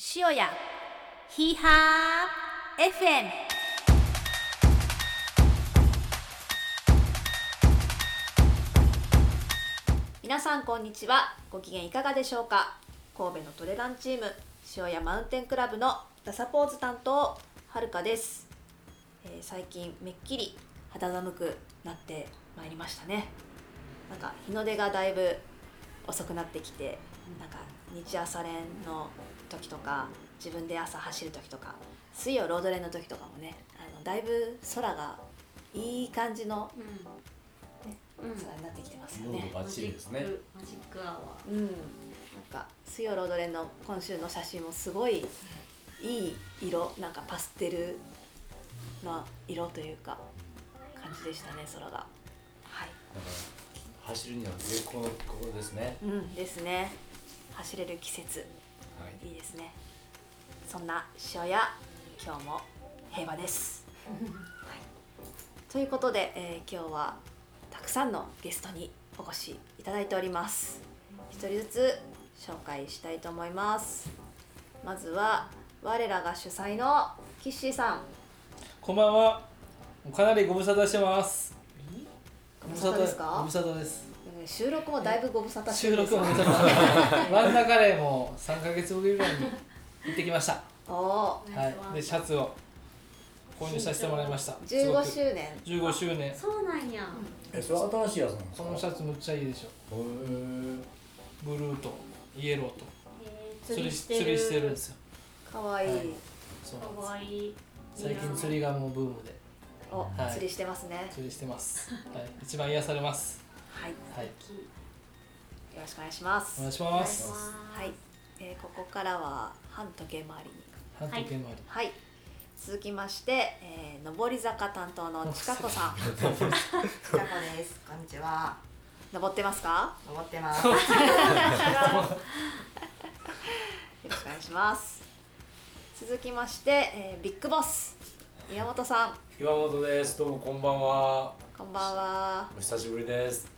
塩屋ヒーハー FM 皆さんこんにちは。ご機嫌いかがでしょうか？神戸のトレランチーム塩屋マウンテンクラブのダサポーズ担当はるかです、えー最近めっきり肌寒くなってまいりましたね。なんか日の出がだいぶ遅くなってきてなんか日朝練の時とか自分で朝走る時とか水曜ロード練の時とかもねあのだいぶ空がいい感じのうん、空になってきてますよね。ムードバッチリですね。マジックアワうん、なんか水曜ロード練の今週の写真もすごいいい色なんかパステルな色というか感じでしたね空が。はい。走るには絶好のここですね。うんですね。走れる季節はい。いいですね。そんな塩屋今日も平和です。はい、ということで、えー今日はたくさんのゲストにお越しいただいております。一人ずつ紹介したいと思います。まずは我らが主催のキッシーさん。こんばんは。かなりご無沙汰してます。ご無沙汰ですごか無？沙汰です。収録もだいぶご無沙汰して収録もご無沙汰。ワンダカレーも3ヶ月ぶりぐらいに行ってきました。おおー、はい。でシャツを購入させてもらいました。15す周年。ごく15周年ー。そうなんや。え、それ新しいやつなんですか？このシャツむっちゃいいでしょ。へーブルーとイエローとえー、釣り釣りしてる。釣りしてるんですよ。かわいい。はいかわいい。最近釣りがもうブームでお、はい釣りしてますね。釣りしてます。はい。一番癒されます。はい。よはい。ろしくお願いします。お願いします。はい、えーここからは半時計回りに。半時計回り。はい。続きまして、えー、上り坂担当のちかこさん。ちかこです。こんにちは。登ってます。か？登ってます。よろしくお願いします。続きまして、えー、ビッグボス宮本さん、岩本です。どうもこんばんは。こんばんは。お久しぶりです。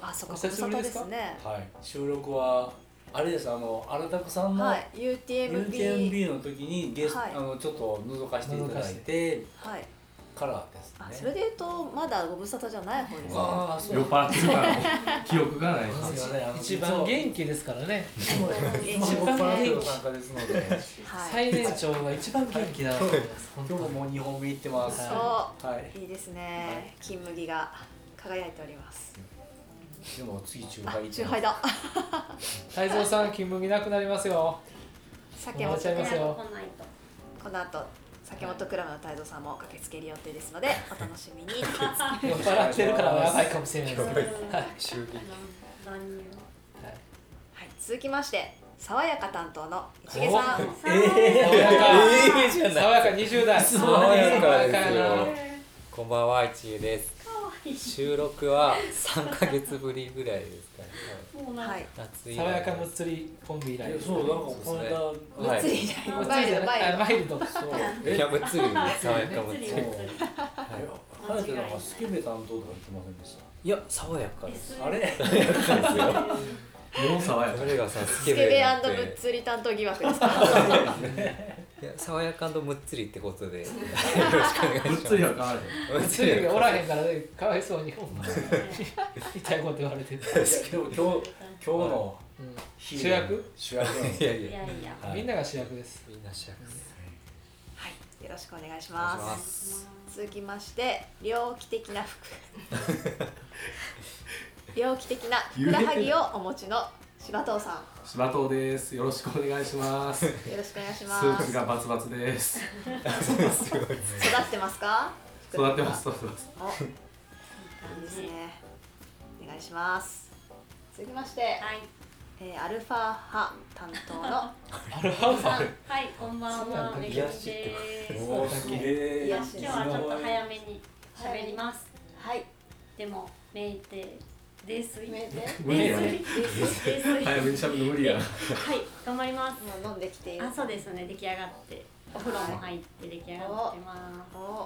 あ、そこお久しぶりですね。はい。収録はあれです。あの荒拓さんのはい、UTMB。UTMB の時にゲスト、はいあのちょっと覗かせていただいてはい。からですね。あ、それで言うとまだご無沙汰じゃない方ですね。ああ、そう酔っ払ってるから記憶がないすいませんあの一番元気ですからね。いつも僕からの参加ですので、はい。最年長が一番元気だと思います。本当に今日ももう2本目行ってます。ははい。いいですね。金麦が輝いております。でも次中あ杯中杯。だ。太蔵さん金麦なくなりますよ。酒本もちゃいますよ。来ないと。この後酒本クラブの太蔵さんも駆けつける予定ですのでお楽しみに。は 酔っ払ってるからやばいかもしれないです。はい。乱入。い、続きまして爽やか担当の市毛さん。爽やか。ええ。爽やか20代。爽やかこんばんは、いちゆです。収録は三ヶ月ぶりぐらいですかね。もうなんかはい。夏爽やか来むっつりコンビ以来。いやそうなんかこの間はむっつりい。じゃない。むっつマイルドあマイルド。そう。いや、むっつりに爽やかむっつり。むっつりむっつりはやてなんかスケベ担当とか言ってませんでした？いや、爽やかです。あれ？もう爽やかそれがさ、ススケベケベなんてむっつり担当疑惑ですか？いや、爽やかむっつりってことで。よろしくお願いします。ぶっつりは変わるむっつりがおらへん。んからねかわいそうにほんま痛いこと言われてる。今日今日今日のうん主役？主役のいやいや、いやいや。はいみんなが主役です。みんな主役です。はい。よろしくお願いしま。す。続きまして猟奇的な服。猟奇的なふくらはぎをお持ちの柴藤さ柴藤ですよろしくお願いしますスん。よろしくお願いしーます。ツがバツバツです育ってますか？育ってます。育ってますお、いいですね。お願いします。続きまして、はい。えー、アルファ派担当の アルファファ。はい、こんばんは。めぐみです。今日はちょっと早めに喋ります。はい。でも、メイテでです。無理やね。早めにしゃべる無理や。はい頑張ります。もう飲んできてあそうですね。出来上がって。お風呂も入って出来上がってま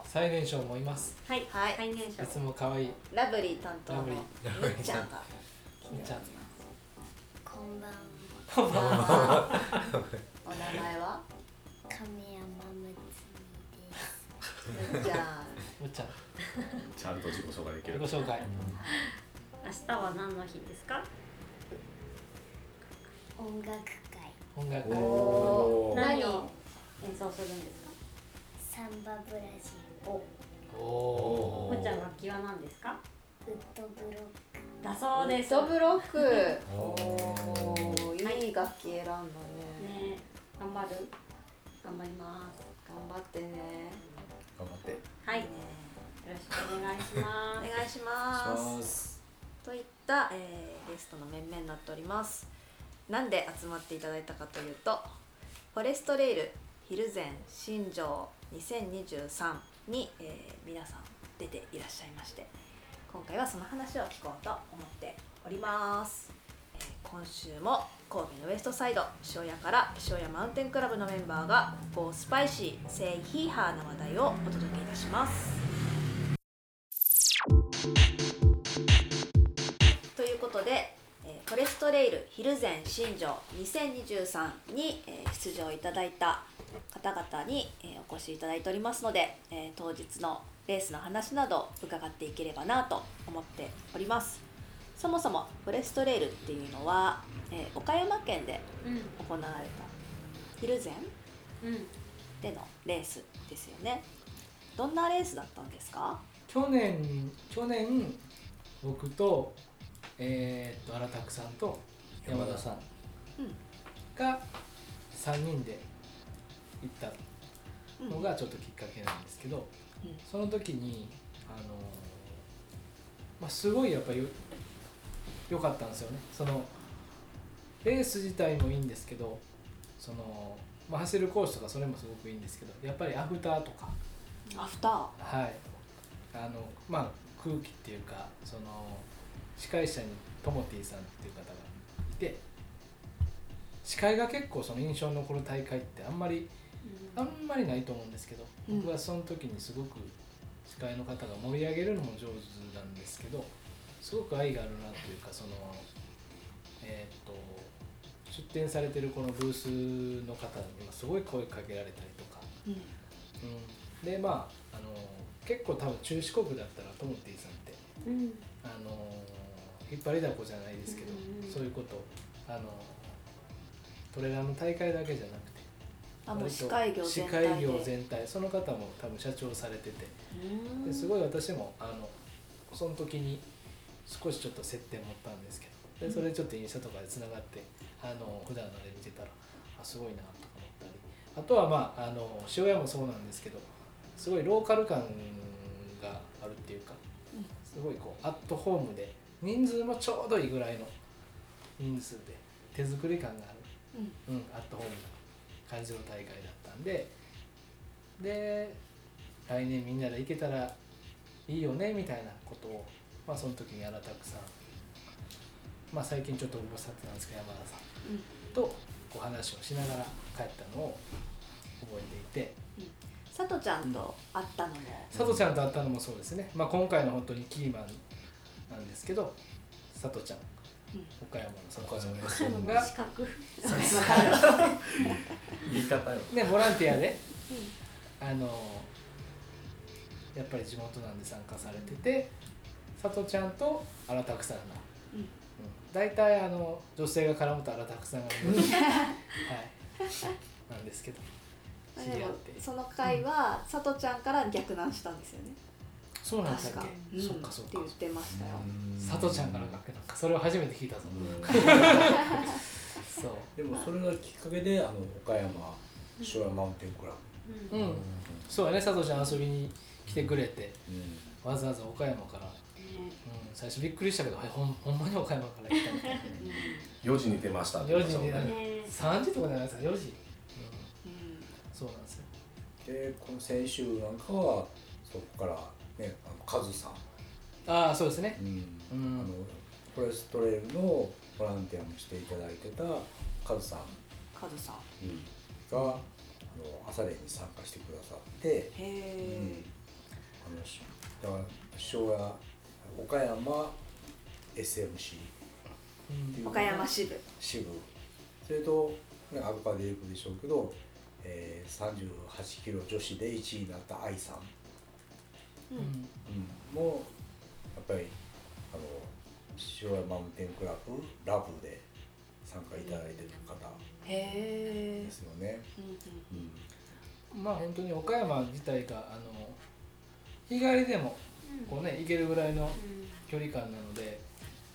す。最年少もいます。はい。最年少。いつも可愛い。ラブリー担当のっちゃんがっちゃんこんばんこんばんお名前は？神山むつみです。むっちゃんむっちゃん。ちゃんと自己紹介できる。自己紹介。明日は何の日ですか？音楽会。音楽おー。何？を演奏するんですか？サンバブラジおお。おむっちゃん楽器は何ですか？ルウッドブロック。だそうです。ソブロック。おおいい楽器選んだね。ね頑張る？頑張ります。頑張ってね。頑張って。はい。よろしくお願いしおます。お願いしますえーゲストの面々になっております。なんで集まっていただいたかというとフォレストレイルヒルゼン新庄2023に、えー皆さん出ていらっしゃいまして今回はその話を聞こうと思っております、えー今週も神戸のウエストサイド塩屋から塩屋マウンテンクラブのメンバーがゴースパイシーセイヒーハーな話題をお届けいたします。トレイルヒルゼン新庄2023に、えー出場いただいた方々に、えーお越しいただいておりますので、えー当日のレースの話など伺っていければなと思っております。そもそもフォレストレイルっていうのは、えー岡山県でうん。行われたヒルゼンうん。でのレースですよね。どんなレースだったんですか？去年去年僕とえーっと荒拓さんと山田さんうん。が3人で行ったのがちょっときっかけなんですけど、うん。その時にあのまあ、すごいやっぱりよ良かったんですよね。そのレース自体もいいんですけどその、まあ、走るコースとかそれもすごくいいんですけどやっぱりアフターとか。アフター。はい。あのまあ空気っていうかその司会者にトモティさんっていう方がいて司会が結構その印象に残る大会ってあんまりあんまりないと思うんですけど、うん。僕はその時にすごく司会の方が盛り上げるのも上手なんですけどすごく愛があるなというかそのえーっと出展されてるこのブースの方にもすごい声かけられたりとか、うん。うん、でまああの結構多分中四国だったらトモティさんってうん。あの引っ張りだこじゃないですけど、そういうこと。あのトレランの大会だけじゃなくてあもう司会業全司体業全体その方も多分社長されてて。ですごい私もあのその時に少しちょっと接点持ったんですけどでそれちょっとインスタとかでつながってあの普段のあれ見てたらあすごいなとか思ったり。あとはまああの塩屋もそうなんですけどすごいローカル感があるっていうかすごいこうアットホームで人数もちょうどいいぐらいの人数で手作り感がある。うん。うん、アットホームな感じの大会だったんで。で来年みんなで行けたらいいよねみたいなことを、まあ、その時に荒拓さん、まあ、最近ちょっとご無沙汰なんですけど山田さん。とお話をしながら帰ったのを覚えていて。佐藤ちゃんと会ったのも、佐藤ちゃんと会ったのもそうですね、まあ、今回の本当にキーマンなんですけど佐藤ちゃん、うん。岡山の佐藤ちゃん。が資格。言い方よね、ボランティアで、あのやっぱり地元なんで参加されてて佐藤ちゃんと荒拓さんが、うん。うん。大体あの女性が絡むと荒拓さんが、はい、なんですけど。知でもり合って。その回は佐藤ちゃんから逆難したんですよねそうなんです確かか、うんそっかそっか。って言ってましたよ佐藤ちゃんから逆なんかそれを初めて聞いたぞ、そう。でもそれがきっかけであの岡山昭和マウンテンクラブ。うん、そうやね。佐藤ちゃん遊びに来てくれて。うん。わざわざ岡山から、うん、最初びっくりしたけどはいほんほんまに岡山から来たみたいな4時に出ました。って4時に言ってましたねね3時とかじゃないですか。4時、うん、うん。そうなんですよ。でこの先週なんかはそこからねあのカズさん、ああそうですね。うん。うん。あのフォレストレイルのボランティアもしていただいてたカズさん、カズさん。があの朝練に参加してくださって、へえ、あのしだから昭和岡山 SMC っていう岡山支部。支部。それと、ね、アルパでいくでしょうけど、えー、38キロ女子で1位になった愛さんうん。うん、もやっぱりあの塩屋マウンテンクラブラブで参加いただいてる方へえですよね。うん。まあ本当に岡山自体があの日帰りでもこうね行けるぐらいの距離感なので、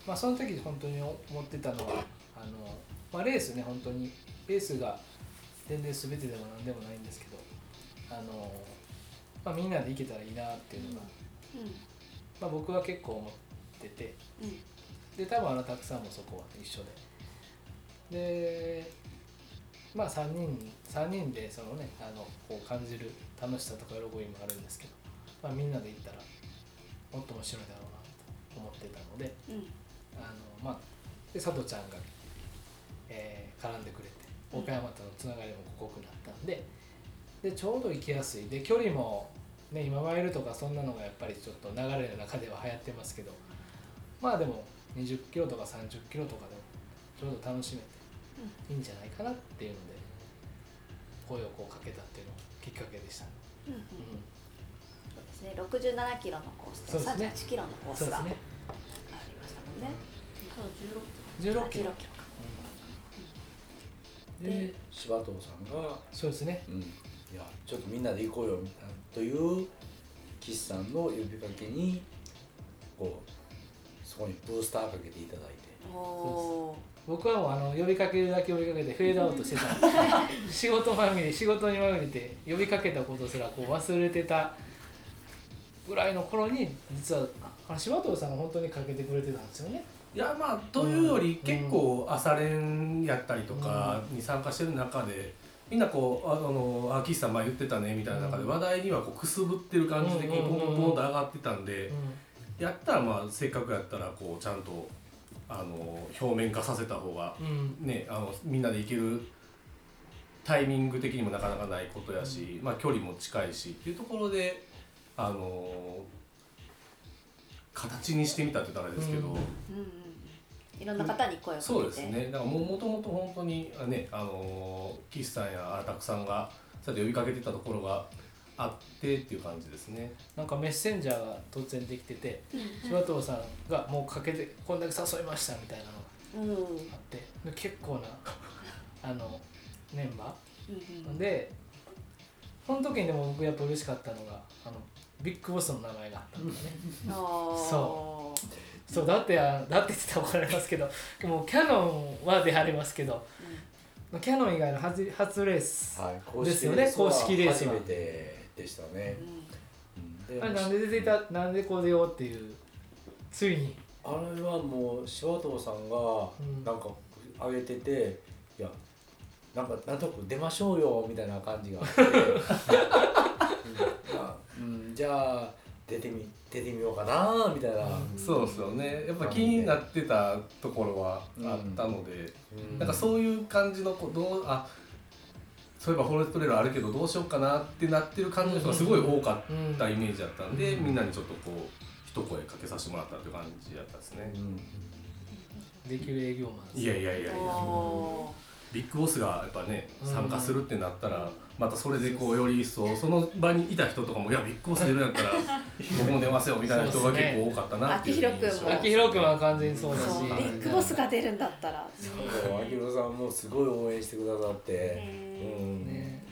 まあその時本当に思ってたのはあの、まあ、レースね本当にレースが全然全てでも何でもないんですけどあの、まあ、みんなで行けたらいいなっていうのが、まあ、僕は結構思っててで多分あなたくさんもそこは一緒で。でまあ3人三人でそのねあのこう感じる楽しさとか喜びもあるんですけど、まあ、みんなで行ったらもっと面白いだろうなと思ってたのであの、まあ、で佐藤ちゃんが、えー絡んでくれて岡山とのつながりも濃くなったんででちょうど行きやすい。で距離も、ね、今マイルとかそんなのがやっぱりちょっと流れの中では流行ってますけどまあでも20キロとか30キロとかでもちょうど楽しめていいんじゃないかなっていうので声をこうかけたっていうのがきっかけでした、うんうん。うそうですね。67キロのコースとそうですね。38キロのコーん、そうスがありましたもんね。16キロ16キロか。で柴藤さんが、そうですね。うん、いやちょっとみんなで行こうよみたいなという岸さんの呼びかけにこうそこにブースターかけていただいて。僕はもうあの呼びかけるだけ呼びかけてフェードアウトしてた。仕事まみれ仕事にまみれて呼びかけたことすらこう忘れてたぐらいの頃に実はあ柴藤さんが本当にかけてくれてたんですよね。いやまあというよりうん。結構朝練やったりとかに参加してる中でみんなこうああのあ岸さん前言ってたねみたいな中でうん。話題にはこうくすぶってる感じでこうポンポンポンと上がってたんでやったらまあせっかくやったらこうちゃんとあの表面化させた方がねあのみんなで行けるタイミング的にもなかなかないことやし、まあ、距離も近いしっていうところであの形にしてみたって言ったらあれですけど、いろんな方に声をかけて。そうですね。だからももともと本当にあねあの岸さんや荒拓さんがそうやって呼びかけてたところがあってっていう感じですね。なんかメッセンジャーが突然できてて柴藤さんがもうかけてこんだけ誘いましたみたいなのがうん。うんうんあってで結構なあのメンバうんーでその時にでも僕やっぱ嬉しかったのがあのビッグボスの名前があったんだね。あーそそうだってあだって言ったら怒られますけどもうキャノンは出はりますけどキャノン以外の初初レース、ですよね公式レースは初めてでしたね。うん。あれなんで出ていたなんでこう出ようっていうついに？あれはもう柴藤さんがん。なんか上げてて、いやなんかなんとなく出ましょうよみたいな感じがあって、うんあうん、じゃあ出てみ出てみようかなみたいな、そうですよね。やっぱ気になってたところはあったので、うん。なんかそういう感じのこうどうあそういえばフォレストレールあるけどどうしようかなってなってる感じの人がすごい多かったイメージだったんで、うん。みんなにちょっとこう一声かけさせてもらったっていう感じだったですね。うん。できる営業マンですいやいやいやいや。おビッグボスがやっぱねうん参加するってなったらまたそれでこうより一層その場にいた人とかも「いやビッグボス出るんやったら 僕も出ますよ」みたいな人が結構多かったなっていう。君も。秋広君は完全にそうだし。ビッグボスが出るんだったら。そう秋広さんもすごい応援してくださって、うん。ね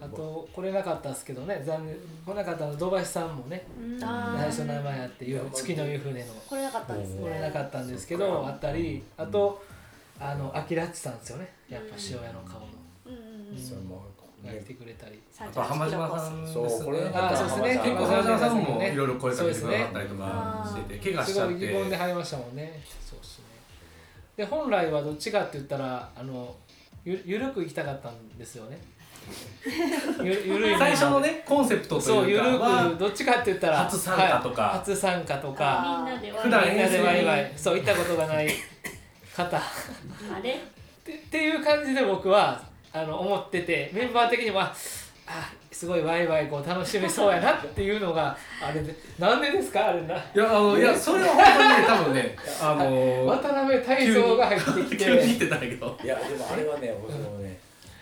あと来れなかったですけどね。残念。来なかったの土橋さんもね。あ最初名前あってうん月の湯船の。来れなかったんですね。来れなかったんですけどあったりあとあのアキラッチさんですよね。やっぱ塩屋の顔の。うんうんうん。それもが来ねてくれたり。あと浜島さんそうこれあそうですね。結構浜島さんもいろいろ声かけてくださったりとかしてて怪我しすごい疑ちゃって問で入りましたもんね。そうですね。で本来はどっちかって言ったらあのゆゆるく行きたかったんですよね。ゆゆるい最初のねコンセプトとそうゆるいうかはくどっちかって言ったら初参加とか。はい。初参加とか。みんなで普段みんなでワイワイ。そう行ったことがない方。っあれ？てっていう感じで僕はあの思っててメンバー的にはあすごいワイワイこう楽しめそうやなっていうのが あれでなんでですか？あれな。いやあのいやそれは本当にね多分ね あの渡辺泰造が入ってき急にってたけど。いやでもあれはね僕もね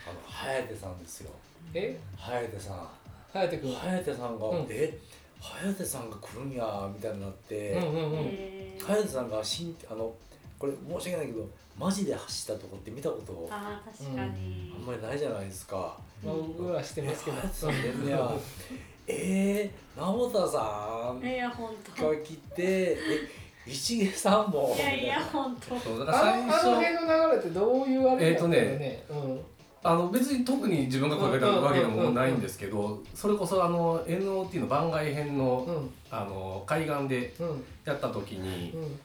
あの颯さんですよ。え？颯さん。颯君。颯さんが、うん。え？颯さんが来るんやみたいになって、うんうんうん。えー颯さんがしんあのこれ申し訳ないけどマジで走ったとこって見たことあー確かに。あんまりないじゃないですか。まあ僕はしてますけど。えー、直田さんいや本当。が来てえ一毛さんも。いやいや本当。そうだからあ最初のあの辺の流れってどういうあれえーとねねうん。あの別に特に自分が声かけたわけでもないんですけどそれこそあの NOT の番外編のうん。あの海岸でうん。やった時にうん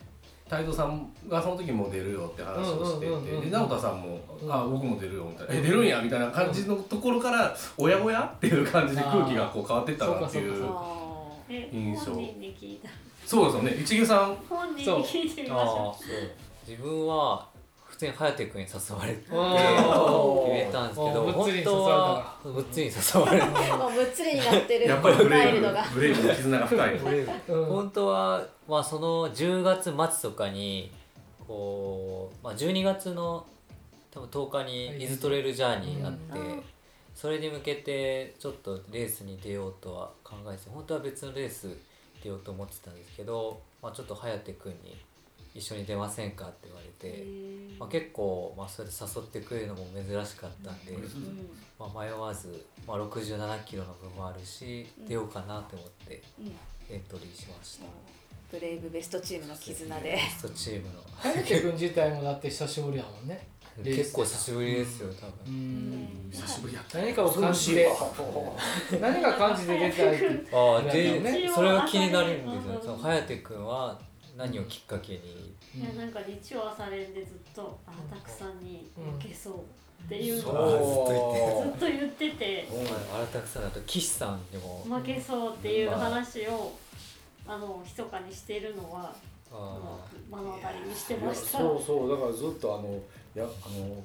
太蔵さんがその時も出るよって話をしててで直太さんも「うん。あ僕も出るよ」みたいな「え出るんや」みたいな感じのところから「おやおや?」っていう感じで空気がこう変わってったなっていう印象。本人に聞いた。そうですよね一毛さん。本人に聞いてみましあょあ自分は普通に颯君に誘われて決めたんですけど本当わはぶっつりに誘われて。ーもうむっつりになってるやっぱりブレイブブレイブの絆が深い。うん。本当は、まあ、その10月末とかにこう、まあ、12月の多分10日に伊豆トレイルジャーニーがあって、うん。それに向けてちょっとレースに出ようとは考えて本当は別のレース出ようと思ってたんですけど、まあ、ちょっと颯君に一緒に出ませんか？って言われうて、えー。まあ、結構、まあ、それで誘ってくれるのも珍しかったんで、うんまあ、迷わず、まあ、67キロの分もあるしうん。出ようかなと思ってうん。エントリーしました。ブレイブベストチームの絆で。ベストチームの颯君自体もだって久しぶりやもんね。結構久しぶりですよ多う分、ん。久しぶりやった何かを感じて。何か感じて出たいってああね。でそれが気になるんですよ。颯君は何をきっかけに、いやなんか日曜朝練でずっとあたくさんに負けそうっていうそのをう。ずっと言ってて。あらたくさんだと岸さんにも、負けそうっていう話をあの密かにしてるのはあ目の当たりにしてました。そうそう。だからずっとあのいやあの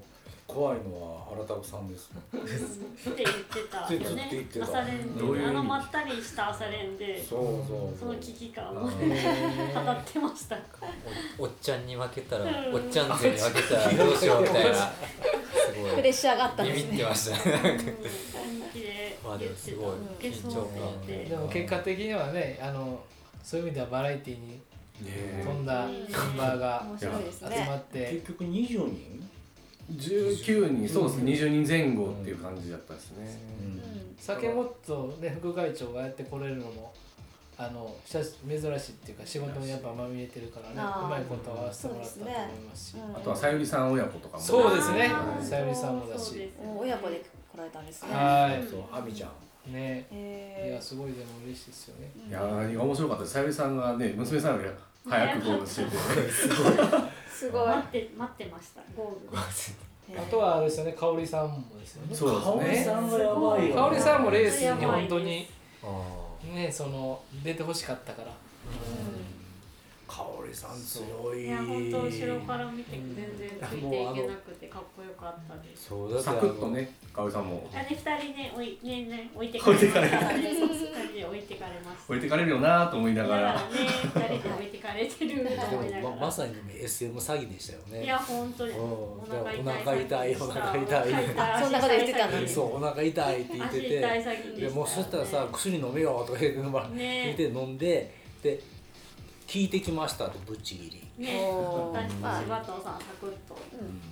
怖いのは荒田さんです。うんって言ってたよね。言ってた。朝練で。あのまったりした朝練で。そうそうその危機感をあ語ってました。おおっちゃんに負けたらおっちゃん勢に負けたらどうしようみたいな。すごい。プレッシャーがあったんビビってですねましたね。本気でまあで言ってたもすごい負けそうって言ってでも結果的にはねあのそういう意味ではバラエティーに飛んだメンバーが集まねって。結局20人19人そうですね20人前後っていう感じだったですね、うん。酒もっとね。副会長がやってこれるのもあの珍しいっていうか仕事にやっぱまみれてるからねうまいこと合わせてもらったと思いますしうんあとはさゆりさん親子とかも。そうですね。さゆりさんもだし。親子で来られたんですね。はい。そう亜美ちゃん。ね。いへやすごいでも嬉しいですよね。ーいや何が面白かったです。さゆりさんがね娘さんより早くゴールしててすごい。待って待ってました。ゴールあとはあれですよね香織さんもですよね。そうですね。香織さんがやばいよ香織さんもレースに本当にあねその出てほしかったから。香織さん強い。いや本当後ろから見て全然ついていけなくてかっこよかったです。そうだサクッとねかおりさんも。あれ二人ね置いねね置いてかれました置いてかれました。置いてかれるよなと思いながられてると思いなままさに SM 詐欺でしたよね。いや本当に。うん。お腹痛いお腹痛いそんなこと言ってたのに。そうお腹痛いって言って足痛いて詐欺ででもうそしたらさ薬飲めよとか言ってね。て飲んでで聞いてきましたってぶっちぎり。ねおー私まあ柴藤さんサクッと。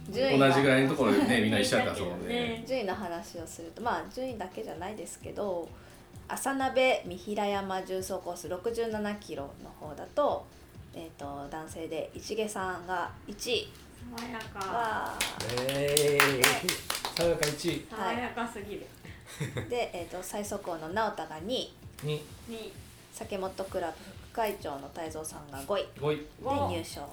うん。順位の同じぐらいのところでねみんな一緒やったそうね。順位の話をするとまあ順位だけじゃないですけど朝鍋三平山重走コース67キロの方だと,、えー、と男性で市毛さんが1位。爽やか。はえさやか1位。爽やかすぎる。で、えー、と最速王の直太が2位。にに酒本クラブ副会長の泰造さんが5位。5位。で五入賞。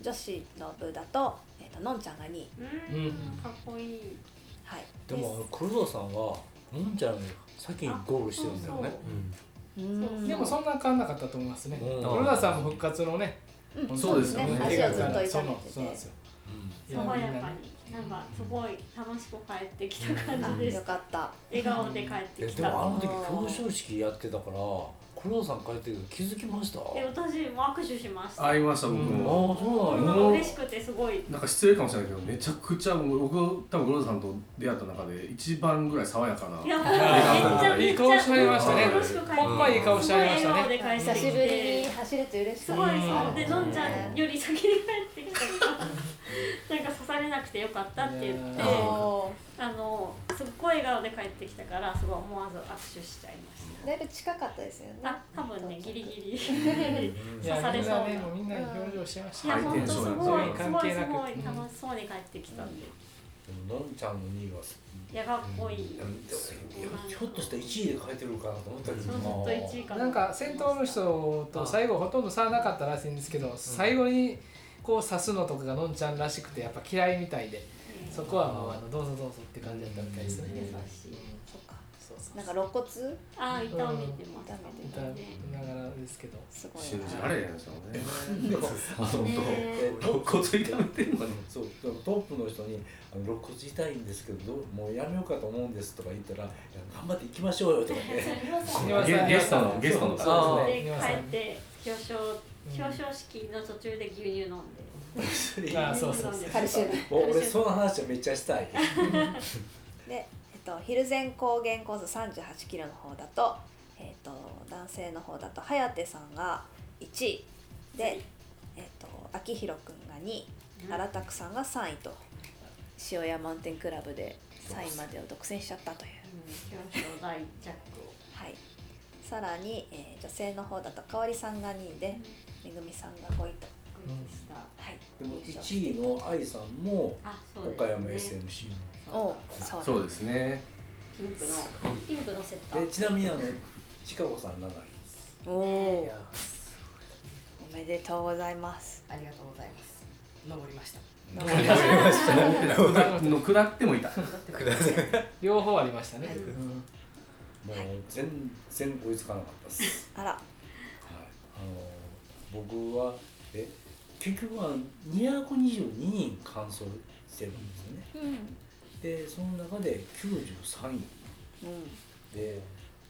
女子の部だと,、えー、とのんちゃんが2位。ううんん。かっこいい。はい。でも黒田さんはのんちゃんより先にゴールしてるんだよね。うんでもそんな変わんなかったと思いますね。うん。黒田さんも復活のねうん。そうですよね。足をずっと痛めててそうなんそうなんですよ。爽やかになんかすごい楽しく帰ってきた感じあです。よかった。笑顔で帰ってえきた。でもあの時表彰式やってたからこ黒田さん帰ってるけど気づきました？で私も握手しました。会いました僕ああも、そうなんや。嬉しくてすごい。なんか失礼かもしれないけどめちゃくちゃもう僕多分黒田さんと出会った中で一番ぐらい爽やかないやめっちゃいい顔してはりましたね。ほんまいい顔してはりましたね。久しぶりに走れて嬉しすそうごいそううんでのんちゃんより先に帰ってきたからなんか刺されなくてよかったって言ってあのすっごい笑顔で帰ってきたからすごい思わず握手しちゃいました。だいぶ近かったですよね。あ多分ねギリギリ。い刺されそう。なみんな表情してました。いや本当すごいす関係なく。ごいすごい楽しそうに帰ってきたんで。でものんちゃんの2位はいやかっこいい。いやいやひょっとしたら1位で書いてるかなと思ったけど。そうずっと1位かなんか先頭の人と最後ほとんど差なかったらしいんですけど最後にこう刺すのとかがのんちゃんらしくてやっぱ嫌いみたいでそこはもうあのどうぞどうぞって感じだったみたいですね。優しいそっかそうそうなんか肋骨？ああ痛めてます痛めて歌ねいながらですけど。すごい。信じられへんですよねでもあのねえ肋骨痛めてんのにそう。トップの人に「あの肋骨痛いんですけどどう？もうやめようかと思うんです」とか言ったら「いや頑張っていきましょうよ」とかねゲゲストのゲストのそう。で帰って表彰表彰式の途中で牛乳飲んで ああそうそうそう。カルシウム。もう俺その話はめっちゃしたい。で、えっと、蒜山高原コース3 8キロの方だと,、えっと男性の方だと颯さんが1位。で、えっと、秋広くんが2位。荒拓さんが3位と。塩屋マウンテンクラブで3位までを独占しちゃったという、表彰台ジャックを。はい、さらに、えー女性の方だと香織さんが2位でめぐみさんが5位と、グッズした。はい、でも優勝して1位の愛さんも岡山 SMC おそうそうですね。ピンクのピンクのセット。でちなみにあのちかこさん7位おおおめでとうございます。ありがとうございます。登りました。下ってもいた両方ありましたね、もう全然追いつかなかったです。あら。はい、あの僕はえ？結局は222人完走してるんですよね。うん。でその中で93位うん。で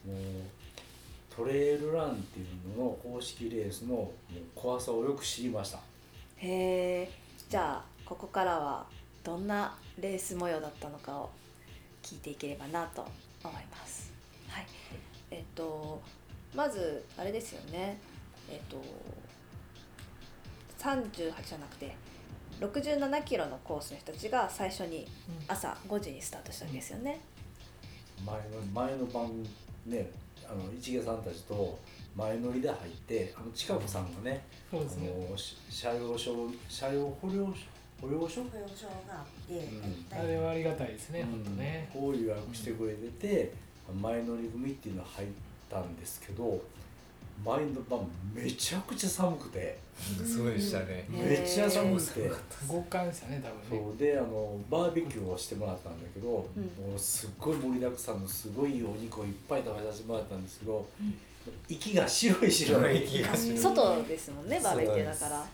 もうトレイルランっていうのの公式レースのもう怖さをよく知りました。へえ。じゃあここからはどんなレース模様だったのかを聞いていければなと思います。はい。えっとまずあれですよね。えっと38じゃなくて67キロのコースの人たちが最初に朝5時にスタートしたんですよね、前の前の晩ねあの市毛さんたちと前乗りで入ってあの近くさんがね、そうですね。あのし車両証車両保養保養所保養証があって、うん。あれはありがたいですね、うん。本当ね。こう予約してくれてて、前乗り組っていうの入ったんですけど前の晩めちゃくちゃ寒くて。そうでしたね。うんめっちゃ寒くて。極寒でしたね多分ね。そうであのバーベキューをしてもらったんだけど、うん。もうすっごい盛りだくさんのすごいお肉をいっぱい食べさせてもらったんですけど、息が白い白い。息が白い。外ですもんねバーベキューだから。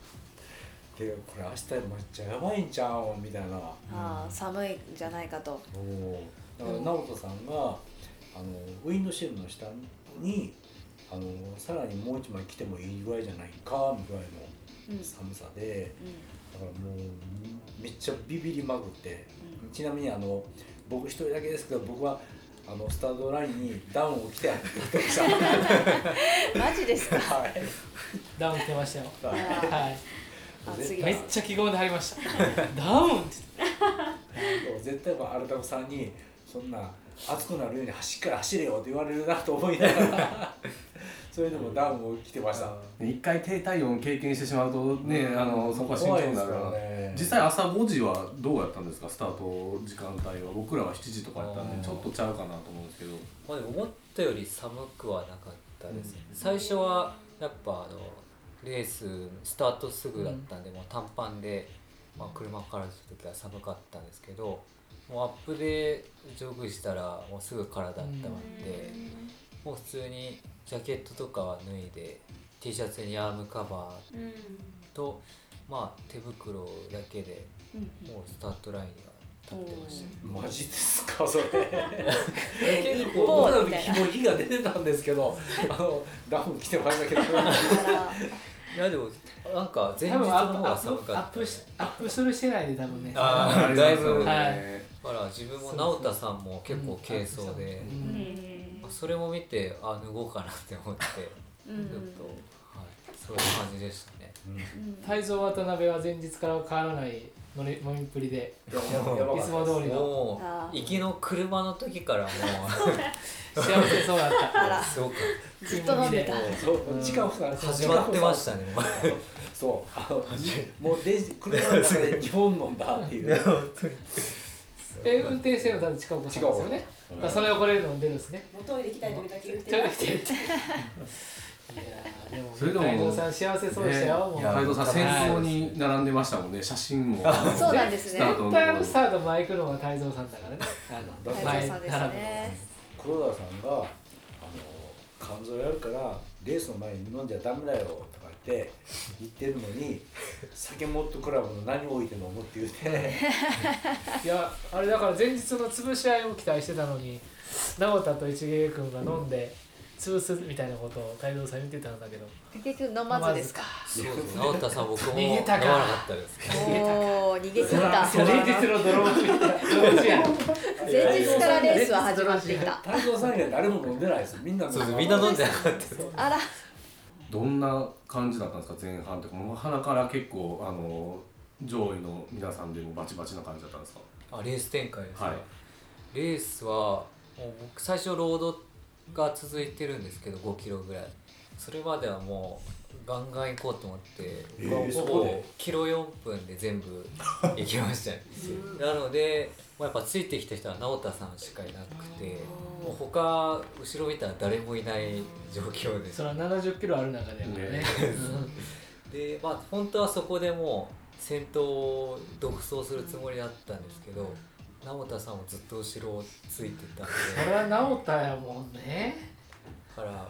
でこれ明日めっちゃやばいんちゃうんみたいな。ああ寒いんじゃないかと。だから直人さんがあのウィンドシェルの下にあのさらにもう一枚着てもいいぐらいじゃないかぐらいうん。の寒さで、うだからもうめっちゃビビりまくって、うん。ちなみにあの僕一人だけですけど僕はあのスタートラインにダウンを着てやってました。ん マジですか？はい。ダウン着てましたよ。あはい。めっちゃ着込んではりました。ダウンって絶対アルタコさんにそんな熱くなるように走っから走れよって言われるなと思いながらそれでもダウンを着てました。一回低体温経験してしまうとねあのそこは慎重になるから。ね。実際朝5時はどうやったんですか？スタート時間帯は。僕らは7時とかやったんでちょっとちゃうかなと思うんですけど。まあでも思ったより寒くはなかったですね、最初はやっぱあのレーススタートすぐだったんで、もう短パンで、まあ、車から出た時は寒かったんですけどもうアップでジョグしたらもうすぐ体温まって、もう普通にジャケットとかは脱いで T シャツにアームカバーうん。と、まあ、手袋だけでうんもうスタートラインには立ってました。マジですかそれ。一僕のも火が出てたんですけど あのダウン着てましたけどいやでもなんか前日の多分アップ方が寒かったアップしアップするしてないで多分ね。あーだいぶ。はだいから自分も直太さんも結構軽装で、うん。へそれも見てあ脱ごうかなって思って。ちょうんっと、はい、そういう感じでしたね。泰造渡辺は前日から変わらない乗り飲みっぷりで。いつも通りの。行きの車の時からも 幸せそうだった。あら。うすごくずっと飲んでた。そう時間差始まってましたね。そう。あのもう電車車の中で日本飲んだっていう。え運転してるの多分近岡さんですよね。うんだそれをこれ飲んでるんですね。もうトイレ行きたい時だけ言ってちょっと来ていやーでもそれでも泰造さん幸せそうでしたよ、もう。いや、海藤さん先頭に並んでましたもんね。写真も。そうなんですね。スタートの絶対あのスタート前行くのは泰造さんだからね。あの太蔵さんですね。黒田さんがあの肝臓やるからレースの前に飲んじゃダメだよって言ってるのに酒モットクラブの何置いて飲むって言って。いやあれだから前日の潰し合いを期待してたのに直太と一芸君が飲んで潰すみたいなことを泰造さん言ってたんだけど。結局飲まずですか？直太さん僕も逃げたか。飲まなかったですおお逃げ切った前日のドローンみたいなどっちや前日からレースは始まっていた。太蔵さん以外誰も飲んでないですみんな飲んでそうです。みんな飲んでなかったです。あらどんな感じだったんですか、前半とか、もう鼻から結構、あの。上位の皆さんでもバチバチな感じだったんですか？あレース展開ですか、はいレースはもう僕最初ロードが続いてるんですけど5キロぐらい。それまではもうガンガン行こうと思って、えーほぼキロ4分で全部 行きました。ねなので、まあ、やっぱついてきた人は直太さんしかいなくてもう他後ろ見たら誰もいない状況です。それは70キロある中でやからねねでまあ本当はそこでもう先頭を独走するつもりだったんですけど直太さんもずっと後ろをついてたんで。それは直太やもんね。だからもう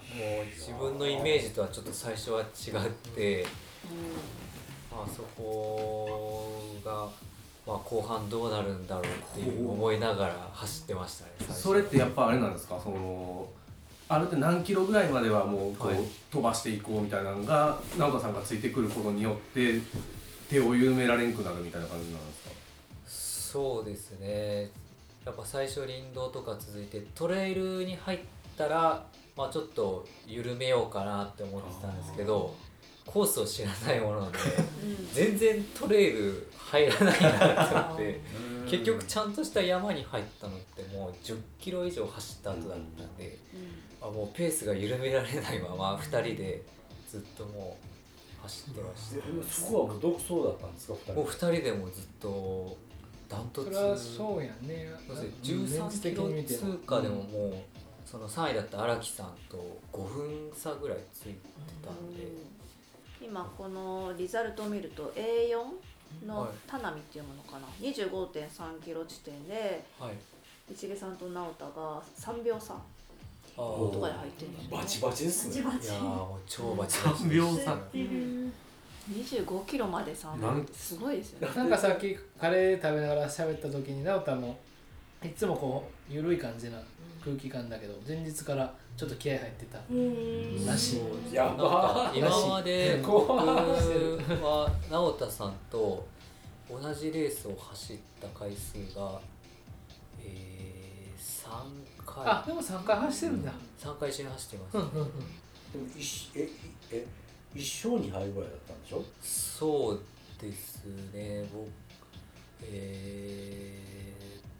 自分のイメージとはちょっと最初は違って、まあ、そこが、まあ、後半どうなるんだろうっていう思いながら走ってましたねそれってやっぱあれなんですか、その。ある程度何キロぐらいまではもうこう、はい。飛ばしていこうみたいなのが直人さんがついてくることによって手を緩められんくなるみたいな感じなんですか？そうですね。やっぱ最初林道とか続いてトレイルに入ったら、まあ、ちょっと緩めようかなって思ってたんですけどコースを知らないもので全然トレイル入らないなって思って結局ちゃんとした山に入ったのってもう1 0キロ以上走った後だったんで、あもうペースが緩められないまま2人でずっともう走ってました。でそこはもう独走だったんですか二人もう2人でもずっとダントツ。それはそうやね。そうですね13キロ通過でももうその3位だった荒木さんと5分差ぐらいついてたんで、今このリザルトを見ると A4 のはい。田波っていうものかな。25.3キロ地点ではい。市毛さんと直太が3秒差。あとーかで入ってるんですね。バチバチですね。バチバチ。いやーもう超バチバチ3秒差ってる25キロまで3なん秒ってすごいですよね。なんかさっきカレー食べながら喋った時に直太もいつもこう緩い感じな空気感だけど前日からちょっと気合入ってた。らしい。やば。今まで僕は直太さんと同じレースを走った回数が、えー、3あ回でも3回走ってるんだ。3回一緒に走ってます、うんうんうん。でも一ええ一勝二敗ぐらいだったんでしょ？そうですね。僕え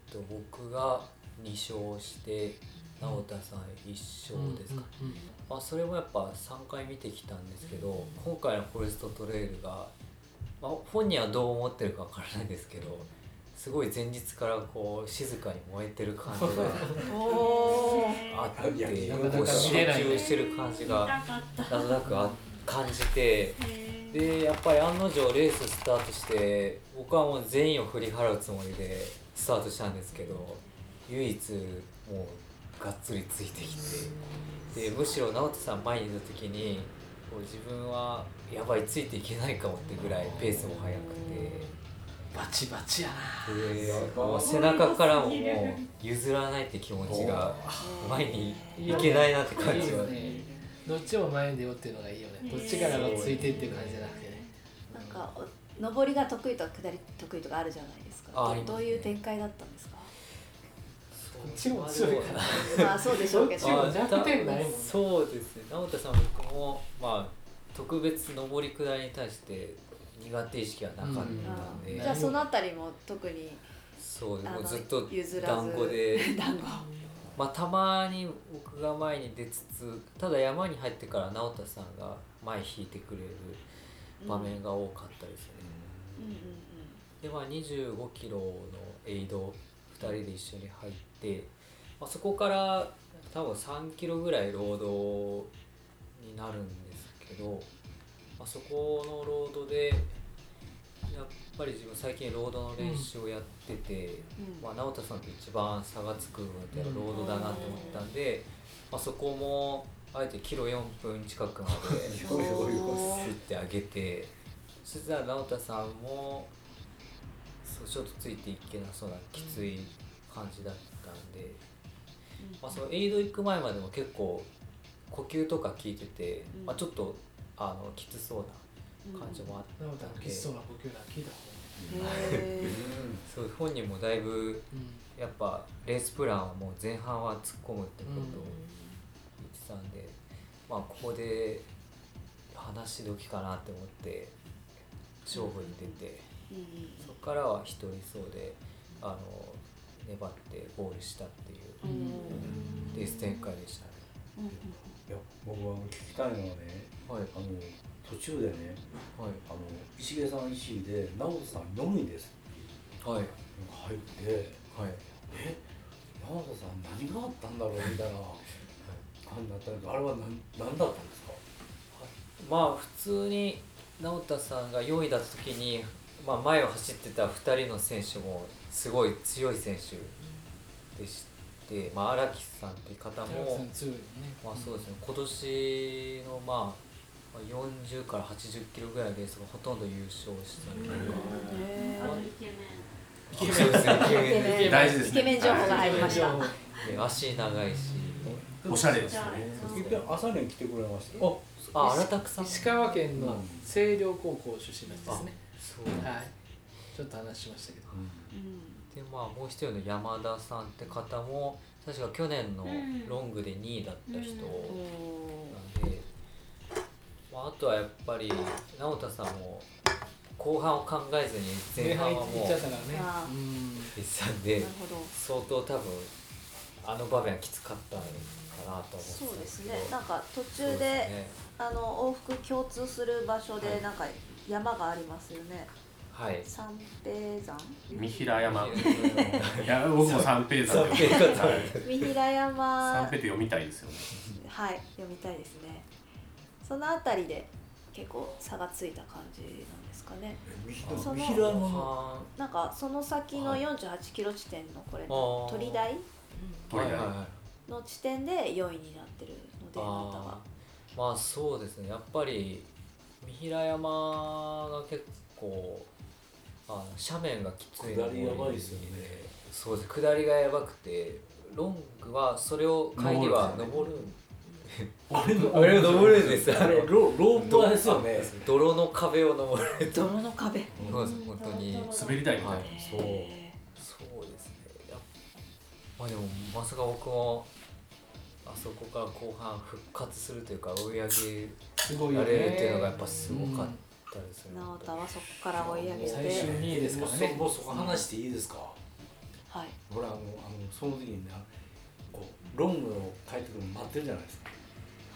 ー、っと僕が2勝して直太さん1勝ですか、うんうんまあ、それもやっぱ3回見てきたんですけど今回のフォレストトレイルが、まあ、本人はどう思ってるかわからないですけどすごい前日からこう静かに燃えてる感じが あって集中してる感じがなんとなくあ感じてでやっぱり案の定レーススタートして僕はもう全員を振り払うつもりでスタートしたんですけど唯一もうがっつりついてきてでむしろ直人さん前にいた時にこう自分はやばいついていけないかもってぐらいペースも速くてバチバチやな。もう背中からももう譲らないって気持ちが前にいけないなって感じはどっちも前に出ようっていうのがいいよね。どっちからがついてっていう感じじゃなくてね。なんかお上りが得意とか下り得意とかあるじゃないですか。ね。どういう展開だったんですか？こっちも強いから まあそうでしょうけど。こっちも弱点ないもんそうですね。直太さん僕もまあ特別上り下りに対して苦手意識はなかったんで、じゃあそのあたりも特にそうもうずっと譲らず。団子で。団子まあたまに僕が前に出つつただ山に入ってから直太さんが前引いてくれる場面が多かったですね、でまあ25キロのエイド2人で一緒に入って、まあ、そこから多分3キロぐらいロードになるんですけど、まあ、そこのロードでやっぱり自分最近ロードの練習をやってて、うん。まあ、直太さんと一番差がつくみたいなロードだなと思ったんで、まあ、そこもあえてキロ4分近くまでスッて上げてそしたら直太さんもそうちょっとついていけなそうなきつい感じだったんで、まあ、そのエイド行く前までも結構呼吸とか聞いてて、うん。まあ、ちょっとあのきつそうな感じもあった直太のんで、きつそうな呼吸なん。か聞いたこへーそう本人もだいぶやっぱレースプランはもう前半は突っ込むってことを言ってたんで、まあここで話し時かなって思って勝負に出て、そこからは一人走であの粘ってゴールしたっていううん。レース展開でしたね。うんうん。いや僕は聞きたいのはねはい。あの途中でねはい。あの石毛さん石井で直人さん4位です。ってはい入ってはい。え直人さん何があったんだろうみたいな感じだったんですけどあれは何何だったんですか？まあ普通に直太さんが4位だった時に、まあ、前を走ってた2人の選手もすごい強い選手でして、まあ、荒木さんっていう方直も太さん強いよね。まあそうですね。今年のまあまあ40から80キロぐらいのレースがほとんど優勝したりとか、へーあとイケメンそうですね。イケメンでイケメン大事ですねイケメン情報が入りました。足長いし。おしゃれですね。朝練来てくれましたおあ荒拓さん。石川県のうん星稜高校出身ですね。そうはい。ちょっと話しましたけど。うん。でまあもう一人の山田さんって方も確か去年のロングで2位だった人おなんで、まあ、あとはやっぱり直太さんも後半を考えずに前半はもう行っちゃで。相当多分あの場面はきつかったのかなと思ってそうですね。なんか途中でね。あの往復共通する場所はいでなんか山がありますよね。はい。三平山？三平山。い三や僕も三平山。三平三山。平って読みたいですよね。はい、読みたいですね。そのあたりで結構差がついた感じなんですかね。その三平山のあなんかその先の48キロ地点のこれあのー鳥台？の地点で4位になってるので、あなたは。まあそうですね。やっぱり三平山が結構あの斜面がきついのも下りやばいですよね。そうです。下りがやばくてロングはそれを帰りは登るあ れ登るんですあれロロープはですよね。泥の壁を登る。と泥の壁。そうです本当に。滑りたいみたいな、はいそう。へそうですね。やっまあでもまさか僕もあそこから後半復活するというか追い上げすごいよられるっていうのねがやっぱすごかったですね。ー直太はそこから追い上げ最終て、2位ですか？らねもうそこ話していいですかはい。ほらあのあのその時にねこうロングを帰ってくるの待ってるじゃないですか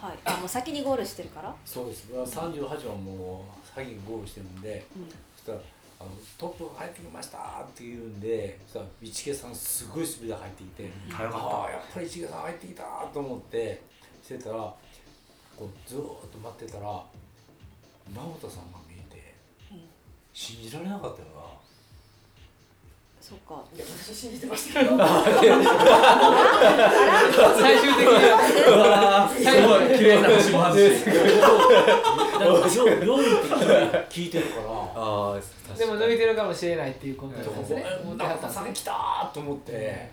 はい。あ、もう先にゴールしてるから？そうです38はもう先にゴールしてるんでうん。そしたらあのトップ入ってきましたって言うんでそしたら一毛さんすごいスピードで入ってきて、早かったああやっぱり一毛さん入ってきたと思ってしてたらこうずーっと待ってたら直人さんが見えてうん。信じられなかったよなそっか。いや私信じてましたよ 最終的に 綺麗な星も外してだそう4位って聞い。てるからああ確でかにも抜いてるかもしれないっていうことなんですね。思っては中田ったさん来たーと思って。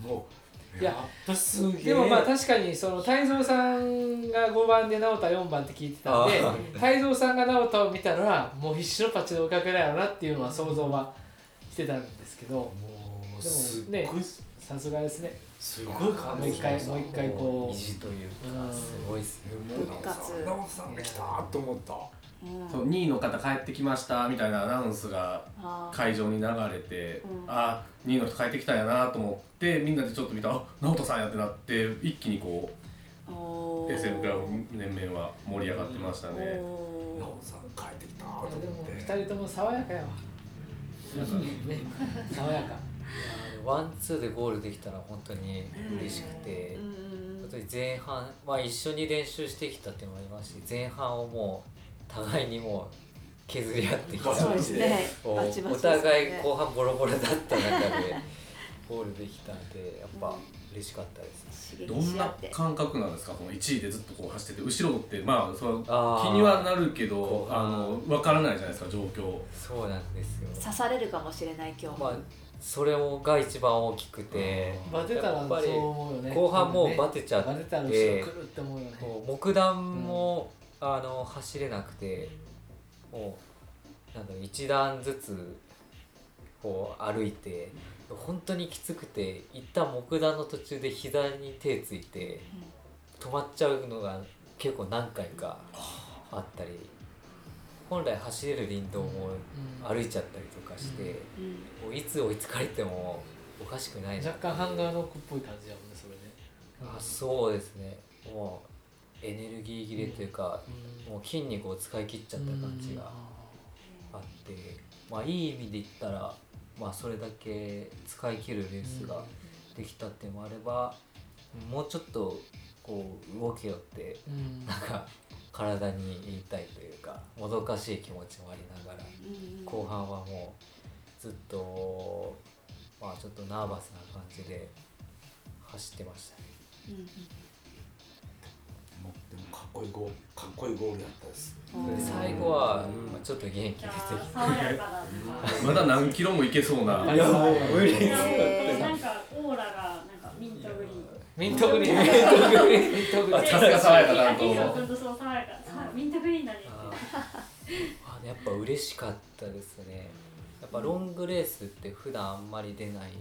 もういややすげえでもまあ確かにその泰造さんが5番で直太4番って聞いてたんであ泰造さんが直太を見たらもう必死のパッチで追いかけられるなっていうのは想像はしてたんですけど。もうでもねさすがですねすごい感動もう一回もう一回こ意地といううん。かすごいっすね。復活。直田さんが来たーと思った。うん。そう2位の方帰ってきましたみたいなアナウンスが会場に流れて、うん。あ2位の人帰ってきたんやなと思ってみんなでちょっと見たらあ直人さんやってなって一気にこう SM クラブ年々は盛り上がってましたね、直田さん帰ってきたーとでも思って。2人とも爽やかやわ。ね。爽やかワンツーでゴールできたら本当に嬉しくて。うん前半、まあ、一緒に練習してきたっていうのもありますし前半をもう互いにもう削り合ってきた。そうでお互い後半ボロボロだった中で ゴールできたんでやっぱ嬉しかったです。刺どんな感覚なんですか？この1位でずっとこう走ってて後ろってまあそ気にはなるけどあの分からないじゃないですか状況。そうなんですよ。刺されるかもしれない今日。まあそれもが一番大きくて。バテたらそうやっぱり思うよね。後半もうバテちゃって。バテたら後ろ来るって思うよね。こう木段も、あの走れなくて。もうなんだろう一段ずつこう歩いて。本当にきつくて一旦木段の途中で膝に手ついて止まっちゃうのが結構何回かあったり本来走れる林道も歩いちゃったりとかして、うん。もういつ追いつかれてもおかしくないな。若干ハンガーノックっぽい感じやもんねそれね。あそうですね。もうエネルギー切れというか、うん。もう筋肉を使い切っちゃった感じがあって、まあいい意味で言ったら、まあ、それだけ使い切るレースができたっていうのもあれば、もうちょっとこう動けよってうん。なんか体に言いたいというかもどかしい気持ちもありながらうん後半はもうずっとまあちょっとナーバスな感じで走ってましたね。でもかっこいいゴールかっこいいゴールやったです。最後はまあちょっと元気出てきて まだ何キロもいけそうな、いやもう無理。なんかオーラがなんかミントグリーン。ミントグリーン。ミントグリーン。ミントグリーンさすが爽やか担当ヒーロー君とそう爽やかさミントグリーンだねあーあやっぱ嬉しかったですね。やっぱロングレースって普段あんまり出ないし、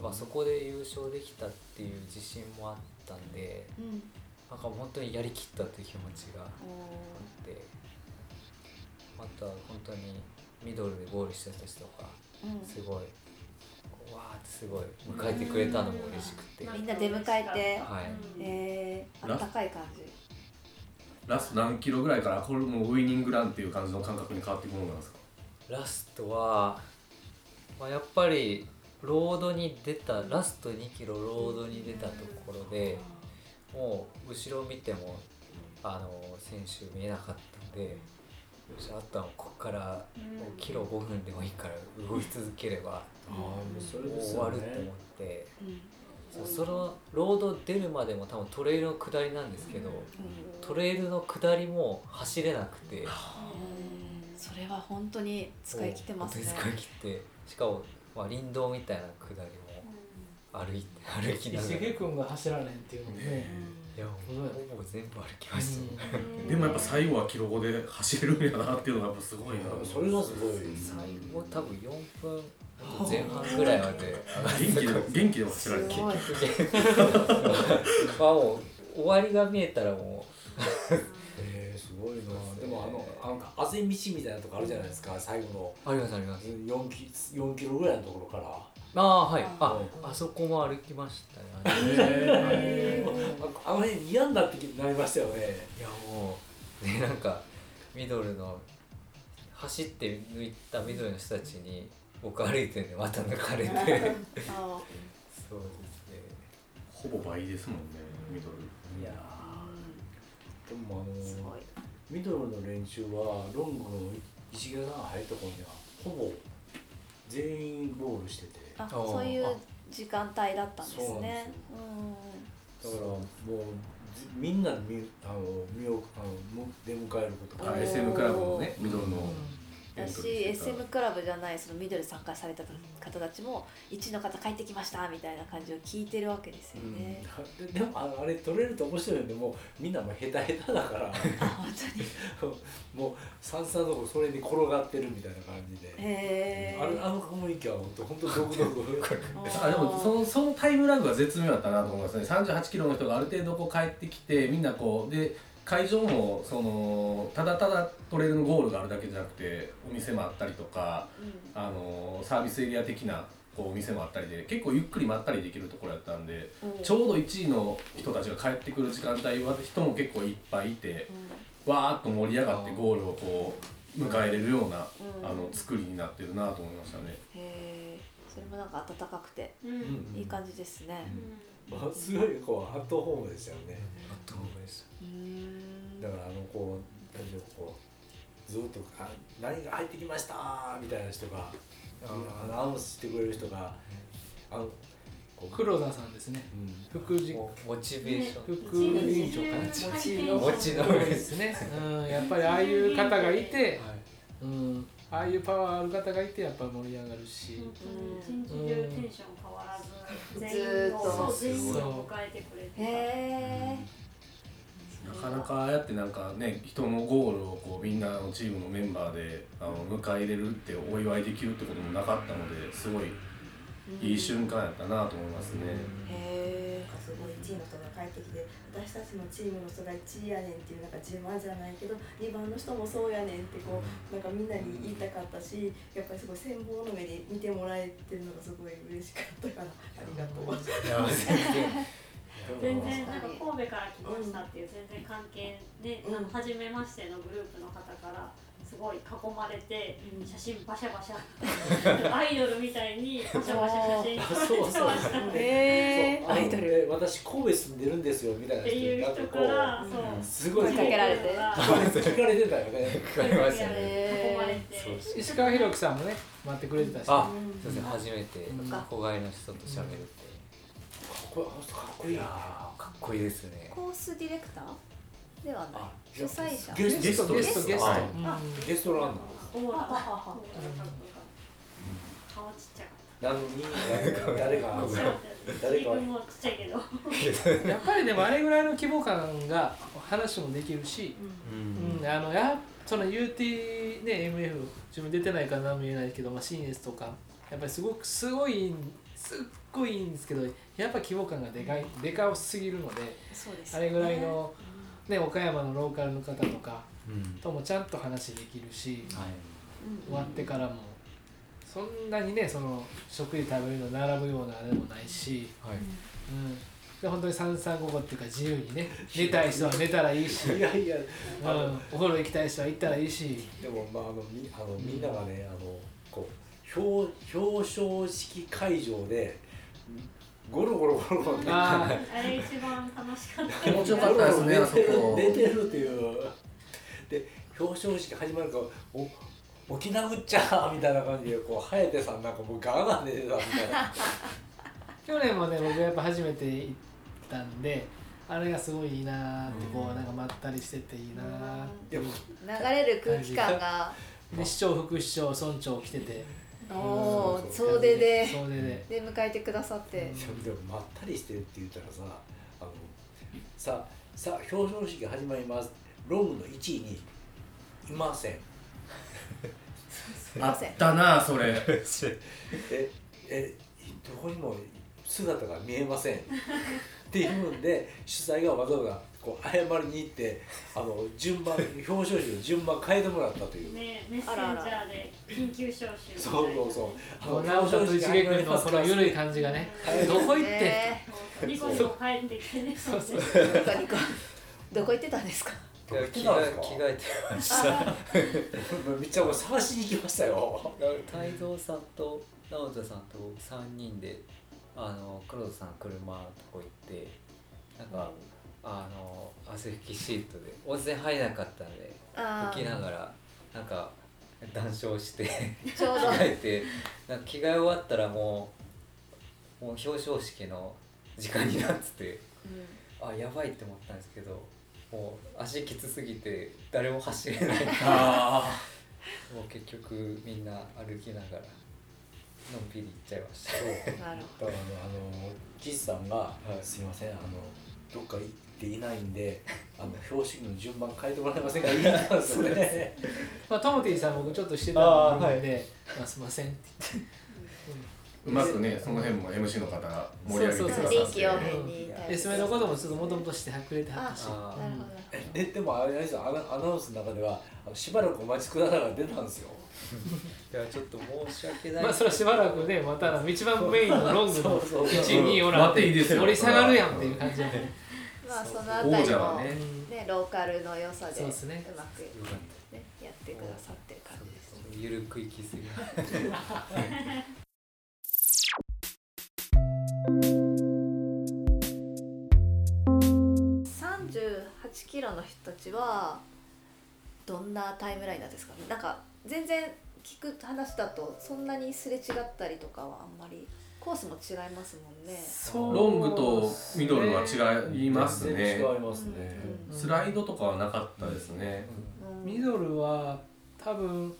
まあ、そこで優勝できたっていう自信もあったんでうん。なんか本当にやりきったっていう気持ちがあおってまた本当にミドルでゴールした人たちとかすごいこうわーってすごい迎えてくれたのも嬉しくて、みんな出迎えてはい。えー、あったかい感じラスト何キロぐらいからこれもうウイニングランっていう感じの感覚に変わっていくものなんですか？ラストは、まあ、やっぱりロードに出たラスト2キロロードに出たところでもう後ろ見てもあの選手見えなかったんでよしあとはここからもうキロ5分でもいいから動き続ければああもう終わると思ってうんそのロード出るまでも多分トレイルの下りなんですけどトレイルの下りも走れなくて。うんそれは本当に使い切ってますね。本当に使い切って。しかも、まあ、林道みたいな下りも歩いて歩きながら。石毛君が走られへんっていうのもねいやもうほぼ全部歩きました。よ、でもやっぱ最後はキロ5で走れるんやなっていうのがやっぱすごいな。それがすごい。最後多分4分前半ぐらいまで。元気で元気でも走られてまあもう終わりが見えたらもえー、すごいな。でもあのあのあぜ道みたいなとこあるじゃないですか最後うありますあります。の4キ4キロぐらいのところから。ああはい。あうあそこも歩きましたね。え。ああの辺嫌になってきなりましたよね。いやもう。ねなんかミドルの走って抜いたミドルの人たちに僕歩いてるんでまた抜かれて。そうですね。あほぼ倍ですもんねミドル。いやでもあのーすごい。ミドルの練習はロングの石毛さんが入った頃にはほぼ全員ゴールしてて。あだかそういう時間帯だったんですそうなんねですらもうみんなで見あの見をあのむ出迎えることが。あ SM クラブのねミドルのだし SM クラブじゃないそのミドル参加された方たちも1の方帰ってきましたみたいな感じを聞いてるわけですよね、うん、で でもあのあれ取れると面白いんでもうみんなもう下手下手だから。あ本当に。もうさんさんとこそれに転がってるみたいな感じで、へえあれあの雰囲気は本当本当独特あでもそのそのタイムラグが絶妙だったなと思いますね。38キロの人がある程度こう帰ってきてみんなこうで会場もそのただただトレイルのゴールがあるだけじゃなくてお店もあったりとかあのサービスエリア的なこうお店もあったりで結構ゆっくりまったりできるところやったんでうん。ちょうど1位の人たちが帰ってくる時間帯は人も結構いっぱいいてわーっと盛り上がってゴールをこう迎えれるようなうん。あの作りになってるなと思いましたね。へえそれもなんか温かくてうん。うんいい感じですね。まあすごいこうアットホームでしたよね。どうですうーんだからあのこう何でしょうこうずっとあ「何が入ってきました」みたいな人がアナウンスしてくれる人があのこう黒田さんですね。うん。副次モモチベーション、副委員長かな持ち持ちのそうですね、うん、やっぱりああいう方がいて、はいうん、ああいうパワーある方がいてやっぱり盛り上がるし、本当に。一日中テンション変わらず全員を迎えてくれてへえなかなかああやってなんかね人のゴールをこうみんなのチームのメンバーであの迎え入れるってお祝いできるってこともなかったのですごいいい瞬間やったなと思いますね。へえすごい1位の人が帰ってきて私たちのチームの人が1位やねんっていうなんか自慢じゃないけど2番の人もそうやねんってこうなんかみんなに言いたかったしやっぱりすごい羨望の目で見てもらえてるのがすごい嬉しかったからありがとう。全然なんか神戸から来ましたっていう全然関係で、うん。あの初めましてのグループの方からすごい囲まれてうん。写真バシャバシャ アイドルみたいに バシャバシャ写真撮られてましたっへえそうあのアイドル。え私神戸住んでるんですよみたいなていう人からこそううすごい。声かけられて。聞かれてたよね。わかりましたね。囲まれて。そう石川博樹さんもね待ってくれてたし、あそうですね。初めて。うん。子飼いの人と喋るって、こいいかっこいい。いやーかっこいいですね。コースディレクターではない。あ主催者。ゲスゲスト。ゲスト。ゲスト、はい。うんゲストランナーオーラははは顔ちっちゃかっなのに誰かた誰か。自分もちっちゃい。けど やっぱりでもあれぐらいの規模感が話もできるし、うん。うん、あのやその UT ね MF 自分出てないから何も言えないけど、まあ、CNS とかやっぱりすごくすごいすっごいいいんですけどやっぱ規模感がでかいでかすぎるのでそうですあれぐらいの、ね、岡山のローカルの方とかうん。ともちゃんと話できるしはい。終わってからもそんなにねその食事食べるの並ぶようなあれもないし、はい。うん、で本当に三三五五っていうか自由にね 寝たい人は寝たらいいし、いやいやうん、お風呂行きたい人は行ったらいいし。でもまああのみあのみんながねあのこう表表彰式会場でゴロゴロゴロゴロ。寝ああれ一番楽しかった気持ちよかったですね。あそ寝てるこ寝てるっていう。で表彰式始まるからお沖縄っちゃーみたいな感じでこう颯さんなんかもうガーガー寝てたみたいな。去年もね僕やっぱ初めて行ったんであれがすごいいいなーってこうなんかまったりしてていいなーってでも流れる空気感が。で市長副市長村長来てておお総出で総出でで。迎えてくださって。でもまったりしてるって言ったらさあのささあ表彰式始まります。ロングの1位に いません。あったなそれ。ええどこにも姿が見えません。っていうんで主催がわざわざこう謝りに行ってあの順番表彰式の順番変えてもらったという。ねメッセンジャーで緊急招集みたいな。そうそうそう。あもう直人と一撃君のこの緩い感じがね。どこ行ってね。ニコニコ帰ってきてね。そうそうニコニコ。どこ行ってたんですか？着替え着替えてました。めっちゃもう探しに行きましたよ。泰造さんと直人さんと3人であの黒田さん車のとこ行ってなんかあの汗拭きシートで。温泉入らなかったんであ拭きながらなんか談笑してちょうど。着替えてなんか着替え終わったらもうもう表彰式の時間になっててあやばいって思ったんですけどもう足きつすぎて誰も走れない。あもう結局みんな歩きながらのんびり行っちゃいました。なるだからねあの岸さんが、はい。すいませんあのどっか行っていないんで あの表紙の順番変えてもらえませんか？ね まあトモティさん僕ちょっとしてたのもあるんで「まあ、すいません」って。言ってうまくねその辺も MC の方が盛り上げてくださって。で、爪のこともちょっともともとしてくれてはったし。あなるほど。えでもあれですよ。アナアナウンスの中ではあのしばらくお待ちくださいが出たんですよ。いやちょっと申し訳ない。まあそれはしばらくねまたの一番メインのロングのそうそう1位2位おら盛り下がるやんっていう感じでまあそのあたりもね。ねローカルの良さでそうですね。うまくねやってくださってる感じですゆるく行き過ぎ38キロの人たちはどんなタイムラインなんですかね？なんか全然聞く話だとそんなにすれ違ったりとかはあんまりコースも違いますもんね。ロングとミドルは違います全ね然違いますね、うん。スライドとかはなかったですね。うん。ミドルは多分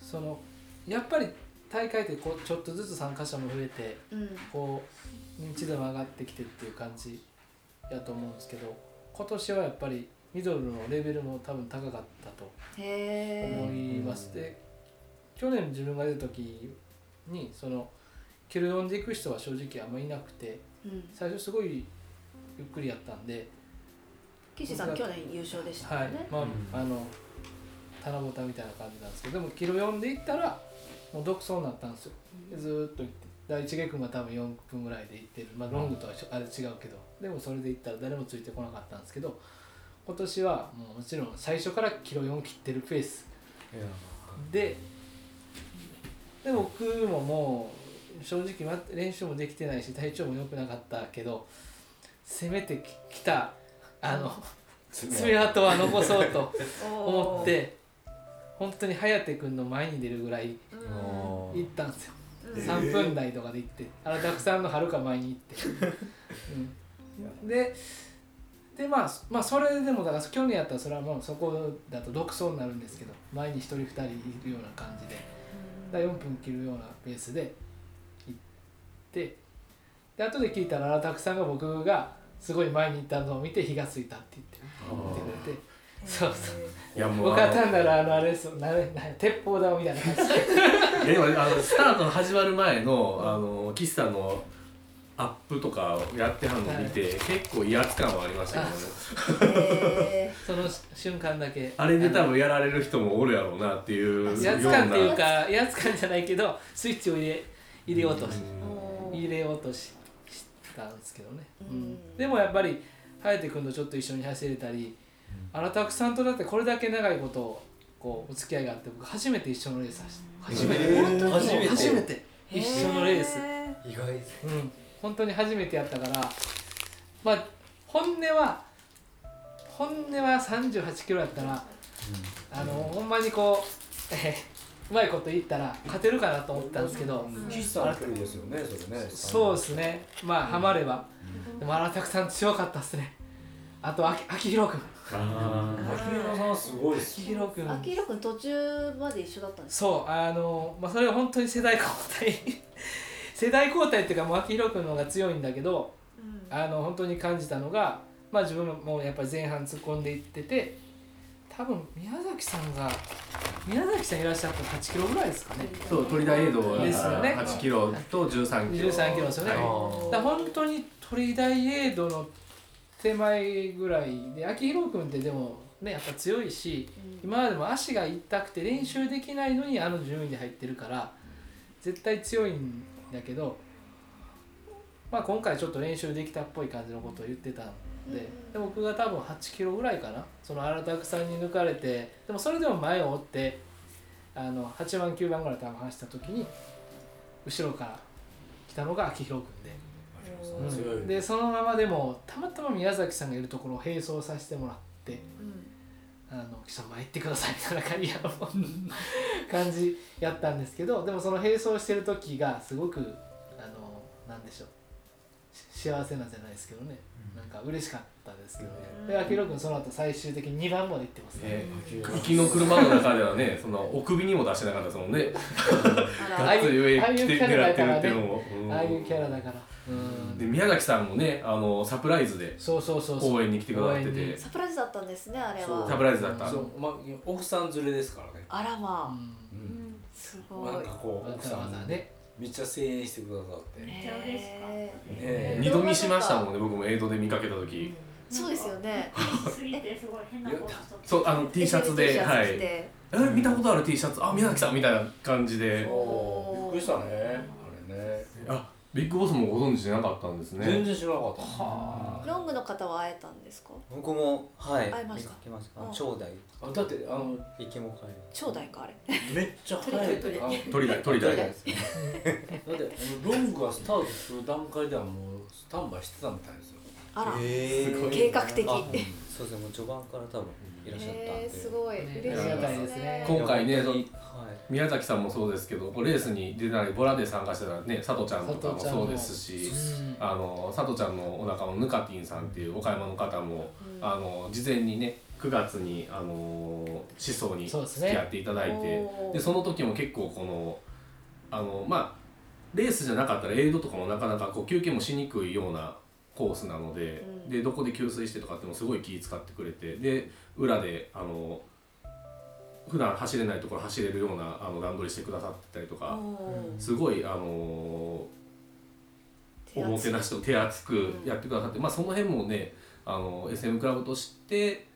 そのやっぱり大会ってこうちょっとずつ参加者も増えてうん。こう認知度も上がってきてっていう感じやと思うんですけど今年はやっぱりミドルのレベルも多分高かったとへ思え。います。で去年自分が出た時にそのキル読んでいく人は正直あんまりいなくてうん。最初すごいゆっくりやったんで、岸さん去年優勝でしたはいよね。まあ、うん。あの棚ぼたみたいな感じなんですけどでもキル読んでいったらもう独走になったんですよ。でずーっと行って第一下君が多分4分ぐらいで行ってる、まあ、ロングとはあれ違うけど。でもそれで行ったら誰もついてこなかったんですけど今年はもうもちろん最初からキロ4切ってるペース。でで僕ももう正直ま練習もできてないし体調も良くなかったけどせめてききたあの爪痕。は残そうと 思って本当に颯君の前に出るぐらいうん。行ったんですよ。うん。3分台とかで行ってあのたくさんのはるか前に行って、うん、ででまあまあそれでもだから去年やったらそれはもうそこだと独走になるんですけど前に1人2人いるような感じでだから4分切るようなペースで行ってで後で聞いたら荒拓さんが僕がすごい前に行ったのを見て火がついたって言って言ってくれて。そうそう。いやもう僕は単なるあのあれですよ。なな鉄砲玉みたいな感じで。でもあのスタートの始まる前のあの岸さんのアップとかやってはんの見て、結構威圧感はありましたけどね。へその瞬間だけ。あれで多分やられる人もおるやろうなっていうような。威圧感っていうか威圧感じゃないけどスイッチを入れ入れようとしー入れようとししたんですけどね、うん。うん。でもやっぱり颯君とちょっと一緒に走れたり荒拓さんとだってこれだけ長いことこうお付き合いがあって僕初めて一緒のレース走って初めて、本当に？初めて。初めて一緒のレース。へ意外ですうん。本当に初めてやったからまあ本音は本音は38キロやったら、あのほんまにこう、えーうまいこと言ったら勝てるかなと思ったんですけど、岸さん。の距離ですよね。それねそうですね。まあハマれば、でも荒拓さん強かったっすね。あと秋秋広君。あ秋広さんはすごいです秋広君。ー秋広君途中まで一緒だったんですか？そうあのまあそれは本当に世代交代。世代交代っていうかもう秋広君の方が強いんだけどうん。あの本当に感じたのが、まあ、自分もやっぱり前半突っ込んでいってて多分宮崎さんが宮崎さんいらっしゃった8キロぐらいですかね。ーそう鳥田エイドは。ですよね。8キロと13キロ。13キロですよね。はい。だ本当に鳥大エイドの手前ぐらいで秋広君ってでもねやっぱ強いし今までも足が痛くて練習できないのにあの順位で入ってるから絶対強いんだけど、まあ、今回ちょっと練習できたっぽい感じのことを言ってたんでで僕が多分8キロぐらいかな。その荒拓さんに抜かれてでもそれでも前を追ってあの8番9番ぐらい多分走った時に後ろから来たのが秋広君で。うんでそのままでもたまたま宮崎さんがいるところを並走させてもらってうん「あの記者前行ってください」みたいな感じあの感じやったんですけどでもその並走してる時がすごくあのなんでしょう。し幸せなんじゃないですけどね、か嬉しかったですけどね、うん。で秋広君その後最終的に2番まで行ってますね、え行きの車の中ではねそんなお首にも出してなかったですもんね。あああいう来てキャラ狙ってるだからねっていうのも、うん。ああいうキャラだから。うん。で宮崎さんもねあのサプライズでそうそうそうそう。応援に来てくださってて。サプライズだったんですねあれは。サプライズだった？そう。まあ奥さん連れですからね。あらまあ、ううん。すなごい。んかこうわざわ奥さんざねめっちゃ声援してくださって。めっちゃ嬉しかった。二度見しましたもんね僕も映像で見かけた時。ーそうですよね。すぎてすごい変なことしとって。そうあの T シャツでシャツはい。え見たことある T シャツ？あ宮崎さんみたいな感じで。びっくりしたね。あれね。あビッグボスもご存知じゃなかったんですね。全然知らなかった。はロングの方は会えたんですか？僕もはい。会いました？見かけました。うん。長大。あだってあの行きも帰り長大かあれ。めっちゃ早い。鳥鳥あの鳥だ鳥だ長大ですね だってロングがスタートする段階ではもうスタンバイしてたみたいですよ。あら、えー。計画的。あそうですね。もう序盤から多分いらっしゃったんへでーすごい。ね。嬉しいですすね。今回ねはい宮崎さんもそうですけどレースに出たりボラで参加してたね佐藤ちゃんとかもそうですしうんあの佐藤ちゃんのお仲間のぬかティンさんっていう岡山の方も、うん。あの事前にね9月にあの思想に付き合っていただいておー。でその時も結構このあのまあレースじゃなかったらエイドとかもなかなかこう休憩もしにくいようなコースなので,、うん。でどこで給水してとかってもすごい気使ってくれてで裏であの普段走れないところ走れるようなあの段取りしてくださってたりとか、すごいあのおもてなしと手厚くやってくださって、まあその辺もねあの SM クラブとして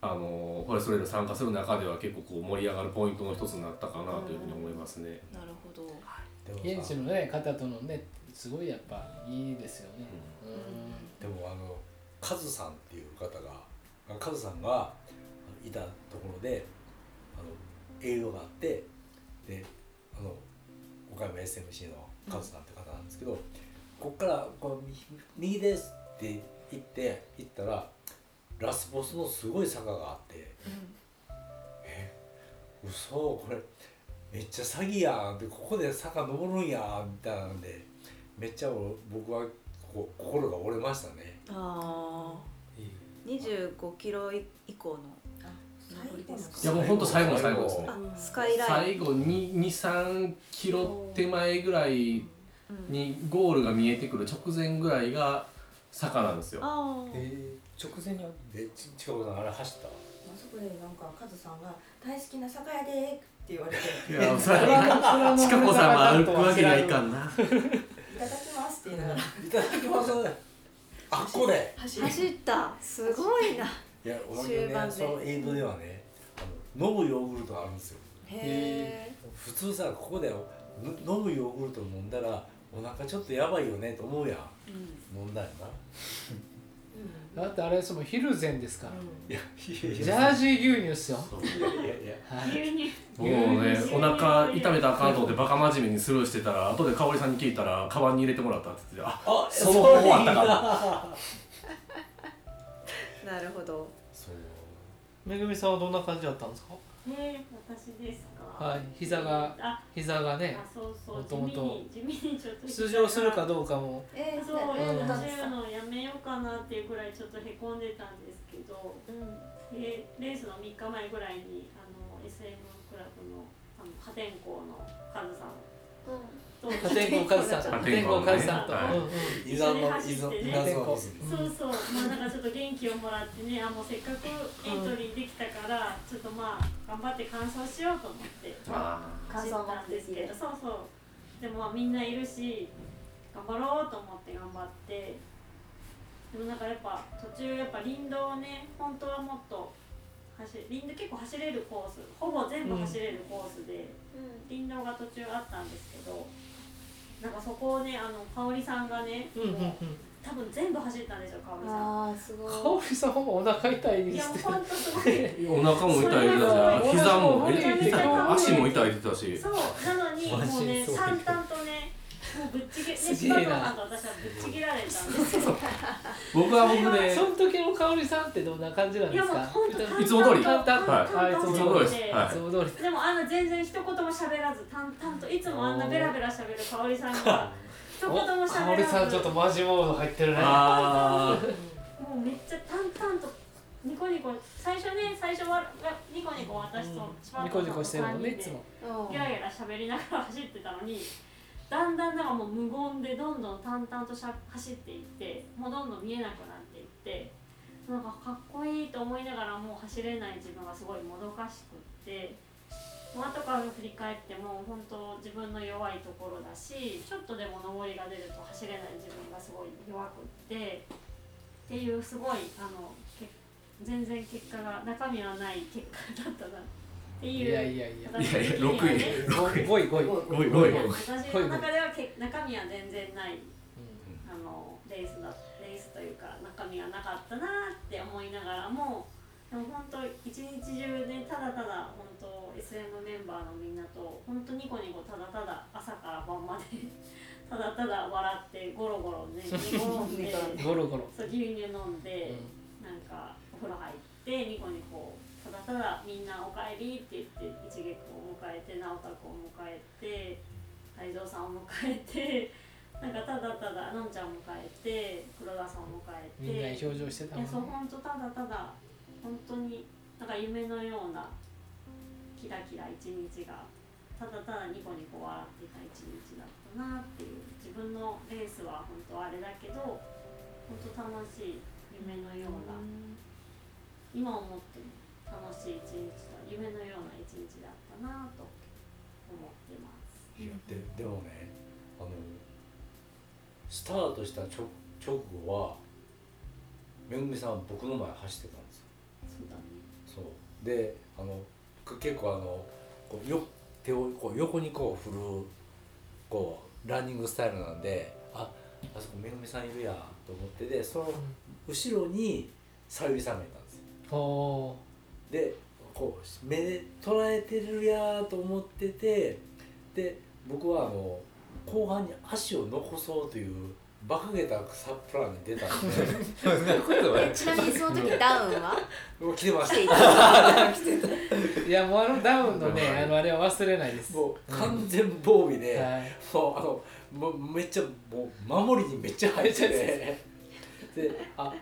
あのフォレストレール参加する中では結構こう盛り上がるポイントの一つになったかなというふうに思いますね。なるほど。でもさ現地のね方とのねすごいやっぱいいですよね、でもあのカズさんっていう方があカズさんがいたところであの栄養があってであの岡山 SMC のカズさんって方なんですけど、ここからこうみ右ですって言って行ったらラスボスのすごい坂があってえ嘘これめっちゃ詐欺やんでここで坂登るんやみたいなんでめっちゃ僕はこう心が折れましたね。ああ25キロ以降のいやもう本当最後の最後ですね。あスカイライン最後に23キロ手前ぐらいうんにゴールが見えてくる直前ぐらいが坂なんですよ。えー、直前に近くさんあれ走った？あそこでなんかカズさんが大好きな酒屋でって言われていやそれはちかこさんは歩くわけにはいかんな。いただきますって言いながらいただきますあっこで走走ったすごいないやおまけねそのエイドではねあの飲むヨーグルトがあるんですよ。へえ普通さここでぬ飲むヨーグルト飲んだらお腹ちょっとやばいよねと思うやん。飲んだよな。だってあれそのヒルゼンですから、いやいやいジャージー牛乳っすよ、いやいやいや。はい、牛乳僕もねお腹痛めたらあかんと思ってバカ真面目にスルーしてたら後で香織さんに聞いたらカバンに入れてもらったって言ってああその方法あったかかなるほど。そう。めぐみさんはどんな感じだったんですか？えー、私ですか？はい膝があ膝がねあそうそうもともと地味に地味にちょっと出場するかどうかも。えー、そう、走るのやめようかなっていうくらいちょっとへこんでたんですけどうん。でレースの3日前ぐらいにあの SM クラブのあの破天荒のカズさん。と破天荒カズさん破破天荒天荒ねカズさんと、はい。うんうん。伊沢の伊沢そうそう、まあなんかちょっと元気をもらってね、あもうせっかくエントリーできたから、ちょっとまあ頑張って完走しようと思ってあ走ったんですけど、そうそう。でもまあみんないるし、頑張ろうと思って頑張って。でもなんかやっぱ途中やっぱ林道をね、本当はもっと走林道結構走れるコース、ほぼ全部走れるコースで、林道が途中あったんですけど。なんかそこをね、あの香織さんがね、うんうんうん。多分全部走ったんですよ、香織さん。あーすごい。香織さんもお腹痛いいや、ですって。ほんとすごい。お腹も痛いてたし膝も足も痛いてたし。そう、なのに、もうね、そう淡々とね、もうぶっちぎね、すげえな。柴田さんと私はぶっちぎられたんですよ。僕は僕で。その時の香織さんってどんな感じなんいや、ですかいつも通り。淡々と。はいはい。いつも通りです。はい。いつも通りでもあの全然一言も喋らず淡々といつもあんなベラベラ喋る香織さんが 一言も喋らず。かおりさんちょっとマジモード入ってるね。あもうめっちゃ淡々とニコニコ最初ね最初はニコニコ私とニコニコしてるもんねいつでも。うん。ギャラギャラ喋りながら走ってたのにだんだんなんかもう無言でどんどん淡々としゃ走っていってもうどんどん見えなくなっていってなんかかっこいいと思いながらもう走れない自分がすごいもどかしくってもう後から振り返っても本当自分の弱いところだしちょっとでも上りが出ると走れない自分がすごい弱くってっていうすごいあの全然結果が中身はない結果だったなっていういやいやいや。私いやいや的にはね6位5位。5位ごいごいいや私の中ではけ中身は全然ない。あのレースだレースというか中身はなかったなって思いながらもでも本当一日中ねただただ本当 SM メンバーのみんなと本当ニコニコただただ朝から晩まで ただただ笑ってゴロゴロね寝転んでゴロゴロ。そう牛乳飲んで、なんかお風呂入ってニコニコただただみんな「おかえり」って言って一撃を迎えて直太くんを迎えて泰造さんを迎えて なんかただただのんちゃんを迎えて黒田さんを迎えてみんな表情してたいやそうもんね本当ただただ本当になんか夢のようなキラキラ一日がただただニコニコ笑っていた一日だったなっていう。自分のレースは本当あれだけど本当楽しい夢のような今思っても楽しい一日だ夢のような一日だったなと思ってます。いやででもねあのスタートした直直後はめぐみさんは僕の前走ってたんですよ。そうだね。そう。であのく結構あのこうよ手をこう横にこう振るこうランニングスタイルなんでああそこめぐみさんいるやと思ってでその後ろにさゆりさんがいたんですよ。おーでこう目で捉えてるやと思っててで僕はあの後半に足を残そうという馬鹿げたサプランに出たんで。ちなみにその時ダウンは？もう来てました。いやもうあのダウンのねあのあれは忘れないです。たもう完全防備で、はい。もうあのもうめっちゃもう守りにめっちゃ入ってて。であ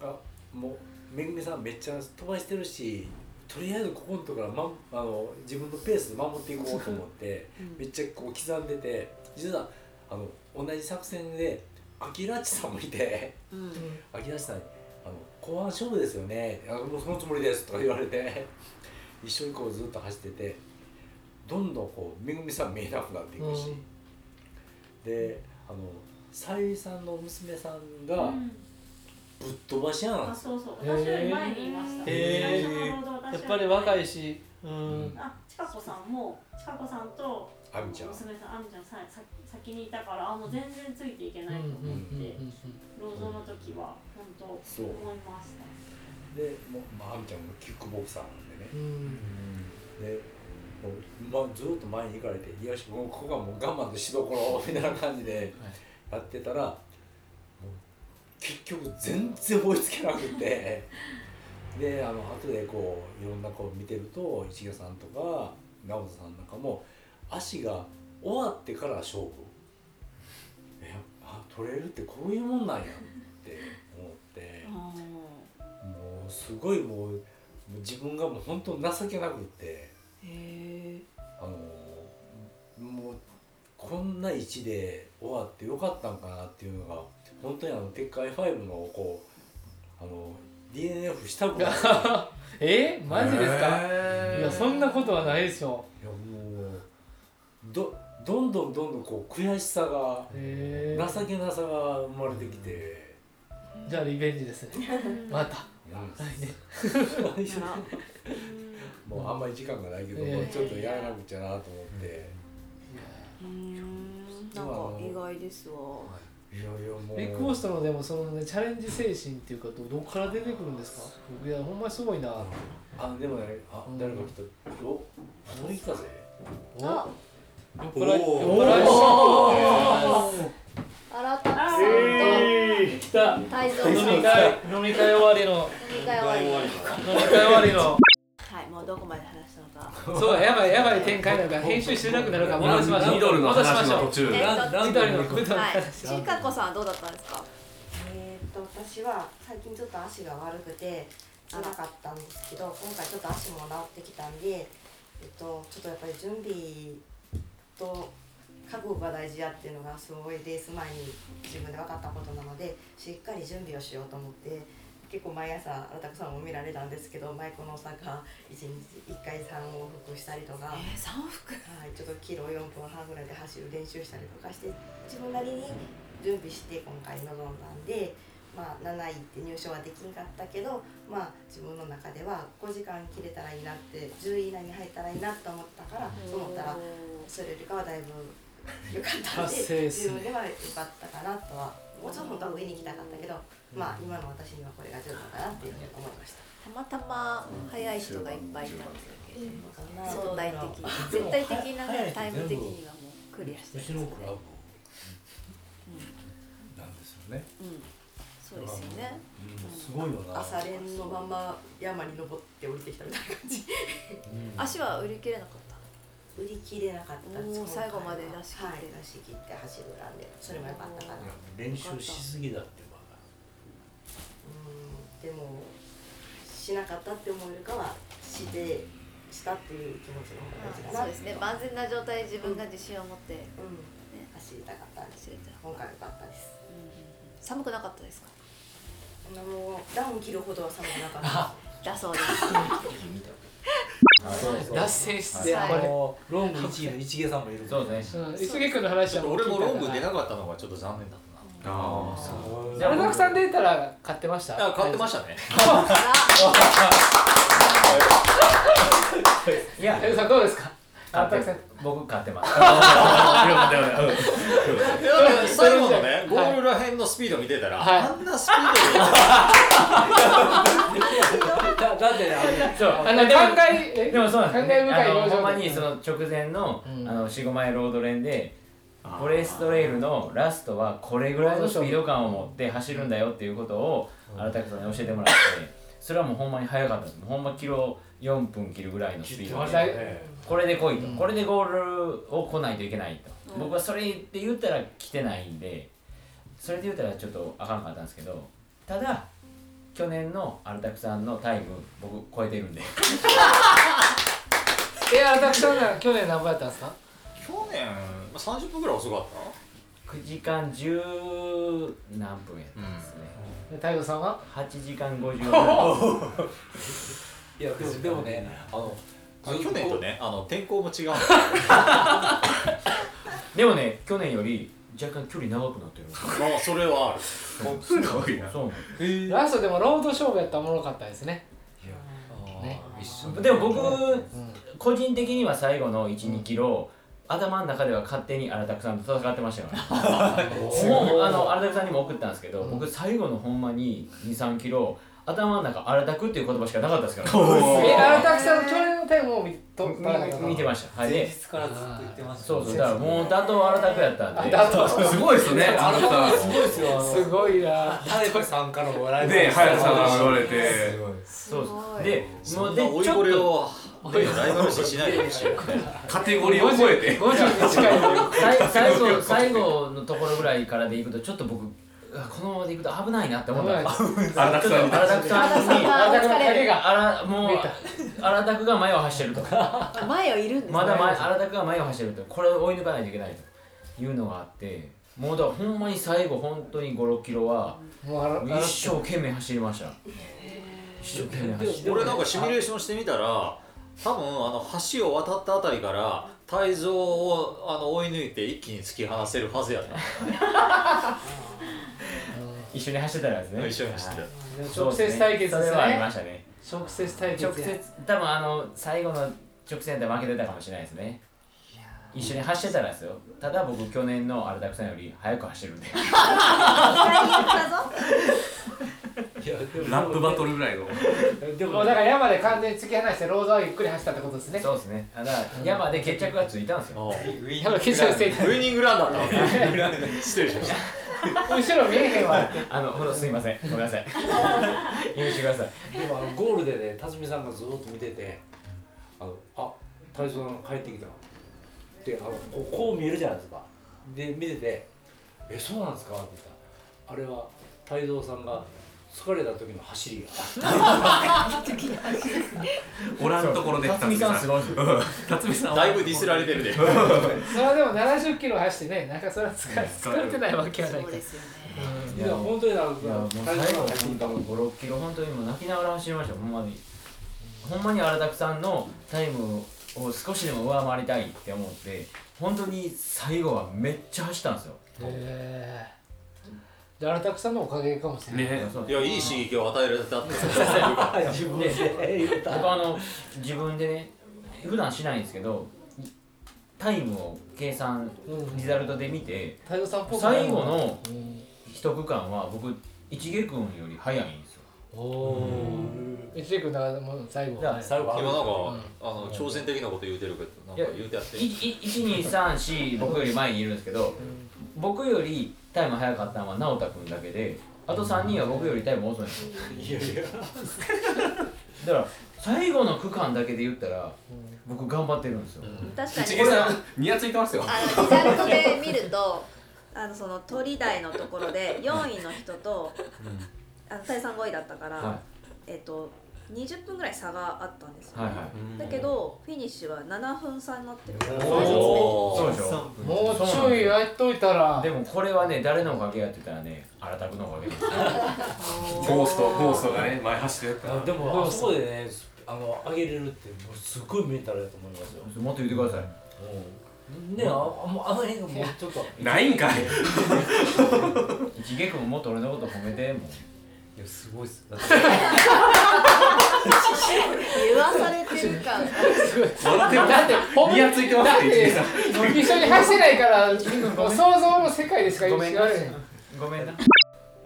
あもうめぐみさんめっちゃ飛ばしてるしとりあえずここのところから、ま、あの自分のペースで守っていこうと思ってめっちゃこう刻んでて実はあの同じ作戦でアキラッチさんもいてうん。アキラッチさんにあの「後半勝負ですよね」あもうそのつもりです」とか言われて一緒にこうずっと走っててどんどんこうめぐみさん見えなくなっていくし。であのさゆりさんの娘さんがうんぶっ飛ばし屋なん。あそうそう。私より前にいました。最初のやっぱり若いし。うん。あ、ちかこさんもちかこさんとあみちゃん。娘さんあみちゃんささ先にいたからあもう全然ついていけないと思って、ロードの時は本当そう思いました。でもう、まあ、あみちゃんもキックボクサーなんでね。うん。でもう、まあ、ずっと前に行かれて「よしもうここがもう我慢のしどころ」みたいな感じでやってたら結局全然追いつけなくて。であの後でこういろんなこう見てると市毛さんとか直人さんなんかも足が終わってから勝負。えあ取れるってこういうもんなんやって思って。もうすごいもうもう自分がもう本当情けなくって。あのもうこんな位置で終わってよかったんかなっていうのが本当にあの鉄海5のこうあの DNF したくないいやえ？マジですか？へー。いやそんなことはないでしょ。もうどどんどんどんどんこう悔しさがへえ情けなさが生まれてきて、じゃあリベンジですね。また。うん。来年。もうあんまり時間がないけど、うん。もうちょっとやらなくちゃなと思って、うんなんか意外ですわ。い。やいやもう。ビッグボストのでもそのねチャレンジ精神っていうかどどこから出てくるんですか？僕いやほんまにすごいな。あでもねあうん。誰か来た。お追い風あ酔っ払いっ払い荒田さんと。えー、来た。飲み飲み会飲み会終わりの。会終わり。飲み会終わりの。はいもうどこまで そうやばいやばい展開なんか編集しなくなるから戻しましょうミドルの戻しましょう。話の途中えーとミドルのミドルのはい。話新加子さんはどうだったんですか？えー、と私は最近ちょっと足が悪くて辛かったんですけど今回ちょっと足も治ってきたんで、えっと、ちょっとやっぱり準備と覚悟が大事やっていうのがすごいレース前に自分で分かったことなのでしっかり準備をしようと思って結構毎朝新田さんも見られたんですけど舞妓の坂1日1回3往復したりとか。えー、三往復はい、ちょっとキロ4分半ぐらいで走る練習したりとかして自分なりに準備して今回臨んだんで、まあ、7位って入賞はできんかったけど、まあ、自分の中では5時間切れたらいいなって10位以内に入ったらいいなと思ったからそう思ったらそれよりかはだいぶ良かったんでね自分では良かったかなとはもうちょっと本当は上に行きたかったけど、まあ、今の私にはこれが十分かなっていうふうに思いました。たまたま速い人がいっぱいいたんですけど相対的に絶対的なねタイム的にはもうクリアしてうるんですねちのクラブなんで。すよね、うん。そうですよね。うん、すごいよな。朝練のまま山に登って降りてきたみたいな感じ。足は売り切れなかった？売り切れなかったです。おー今回は。最後まで出し切って。はい、出し切って走るなんでそれも良かったかな。練習しすぎだってばうんでもしなかったって思えるかはしてしたっていう気持ちの方が大事かな。そうですね。万全な状態で自分が自信を持って。うん。走りたかったんです。走れた今回良かったです。寒くなかったですか？あのダウン着るほどは寒くなかった だそうです 脱線してはいこれのロング1位の市毛さんもいるそうですね。うん磯毛君の話は俺もロング出なかったのがちょっと残念だったな。ああそうら荒さん出たら買ってました？あ買ってましたね。いや。太蔵さんどうですか？僕買ってます。うん最後のねゴールらへんのスピード見てたら、はい。あんなスピードで だだってねあれそう。あの考ええでもそうなんです感慨深いほんまにその直前の,、うん。あの45マイルロード連でフォレストレイルのラストはこれぐらいのスピード感を持って走るんだよっていうことを新田さんに教えてもらってそれはもうほんまに速かった。ですほんまキロ4分切るぐらいのスピードまでこれで来いと、うん。これでゴールを来ないといけないと、うん。僕はそれって言ったら来てないんでそれで言ったらちょっとあかんかったんですけどただ去年のアルタクさんのタイム僕超えてるんで。え荒田さんなら去年何倍やったんですか？去年まあ30分ぐらい遅かった？9時間10何分やったんですね、で太蔵さんは？8時間50ぐらいいやでもでもねあのあ去年とね。あの天候も違うの でもね去年より若干距離長くなってるんですよまあそれはある。すごいなそうなんでラストでもロード勝負やったらおもろかったですね。ね。一緒。すでも僕うん個人的には最後の12キロ頭の中では勝手に荒拓さんと戦ってましたよ。ねもうあの荒拓さんにも送ったんですけど、うん僕最後のほんまに23キロ頭の中荒拓っていう言葉しかなかったですから、え荒田さんの去年のタイムを見と見見てました。はいでからずっと言ってましたそうそうだからもう打倒荒拓やったんで。すごいですねあなたすごいですよ。すごいな。タレコさんからも笑いで速さが言われて。すごいそう。すごい。でもうでちょっと。これを追いライバル視しないでほしカテゴリーを超えて。50に近いのに最最後 最後のところぐらいからでいくとちょっと僕あこのままでいくと危ないなって思った。荒拓さん。に荒拓さんに。荒荒田の影があらもう荒拓が前を走ってると。前をいるんですね。まだ前荒拓が前を走ってると。これを追い抜かないといけないというのがあってもうだからほんまに最後本当に56キロは一生懸命走りました。一生懸命走って。俺なんかシミュレーションしてみたら多分あの橋を渡ったあたりから泰造をあの追い抜いて一気に突き放せるはずやな。一緒に走ってたらですね。一緒に走ってた。直接対決ですそれはありまねしたね。直接対決や。直接多分あの最後の直線で負けてたかもしれないですね。一緒に走ってたらですよ。ただ僕去年の荒拓さんより速く走るんで。いやでもラップバトルぐらいの。もでもうだから山で完全に突き放してロードはゆっくり走ったってことですね。そうですね。ただ山で決着がついたんですよ。ウイニングランだ。ったわけ失礼しました。後ろ見えへんわ。ってあのほんとすいません。ごめんなさい。許してください。でもあのゴールでね辰巳さんがずっと見ててあのあ太蔵さんが帰ってきた。であのこうこう見えるじゃないですか。で見てて「えそうなんですか?」って言ったらあれは太蔵さんが疲れた時の走りが おらんところで辰巳さん。すごい。辰巳さんは。だいぶディスられてるで。それはでも70キロ走ってねなんかそれは疲れ疲れてないわけはないですよね。いや本当になんかいやもう最後の56キロ本当にもう泣きながら走りましたよほんまに。ほんまに荒拓さんのタイムを少しでも上回りたいって思って本当に最後はめっちゃ走ったんですよ。へえじゃあ荒拓さんのおかげかもしれない、ね。いやいい刺激を与えられたって。自分で僕あの 自分でね普段しないんですけどタイムを計算うん。リザルトで見て最後のうん。一区間は僕一毛君より速いんですよ。おお一時君だからもう最後。最後。今なんか、うん。あの挑戦的なこと言うてるけどなんか言うてやって。1234僕より前にいるんですけど僕よりタイム速かったのは直太君だけであと3人は僕よりタイム遅いんですよいやいや。だから最後の区間だけで言ったら僕頑張ってるんですよ、確かに。一毛さんニヤついてますよ。あのリザルトで見るとあのその鳥台のところで4位の人と、あの第3 5位だったから、はえっ、と20分ぐらい差があったんですよ、はいはい。だけどフィニッシュは7分差になってるおそうでしょ。もうちょいやっといたら。でもこれはね誰のおかげやって言ったらね荒拓のおかげです。ゴーストゴーストがね前走ってるからあでもあそこでねあの上げれるってもうすごいメンタルだと思いますよ、もっと言ってください。うん、ねああもう。あの辺がもうちょっと。ないんかい。一毛君ももっと俺のこと褒めてもう。いやすごいっす。だって 言わされてる感だってほんニヤつい。てますだっって一緒に走れないからもう想像の世界でしかごめんな。違われな。いごめんな。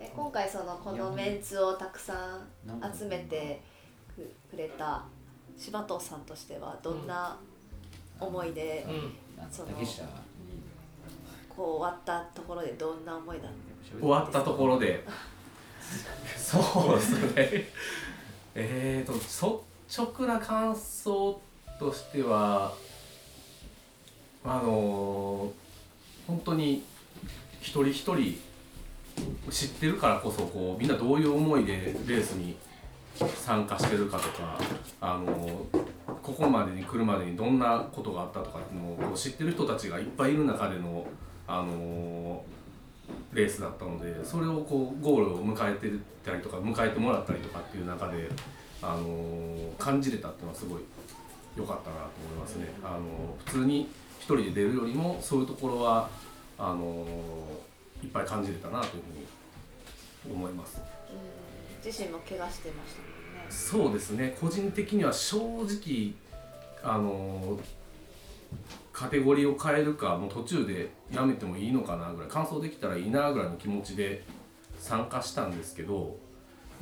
え今回そのこのメンツをたくさん集めてくくれた柴藤さんとしてはどんな思いで、その竹下こう終わったところでどんな思いだった？終わったところで。そうですねえーと率直な感想としてはあの本当に一人一人知ってるからこそこうみんなどういう思いでレースに参加してるかとかあのここまでに来るまでにどんなことがあったとかっていうのを知ってる人たちがいっぱいいる中でのあのレースだったのでそれをこうゴールを迎えてたりとか迎えてもらったりとかっていう中で、あの感じれたっていうのはすごい良かったなと思いますね。あの普通に一人で出るよりもそういうところはあのいっぱい感じれたなというふうに思います。うん自身も怪我してましたもんねそうですね個人的には正直あのカテゴリーを変えるかもう途中でやめてもいいのかなぐらい完走できたらいいなぐらいの気持ちで参加したんですけど、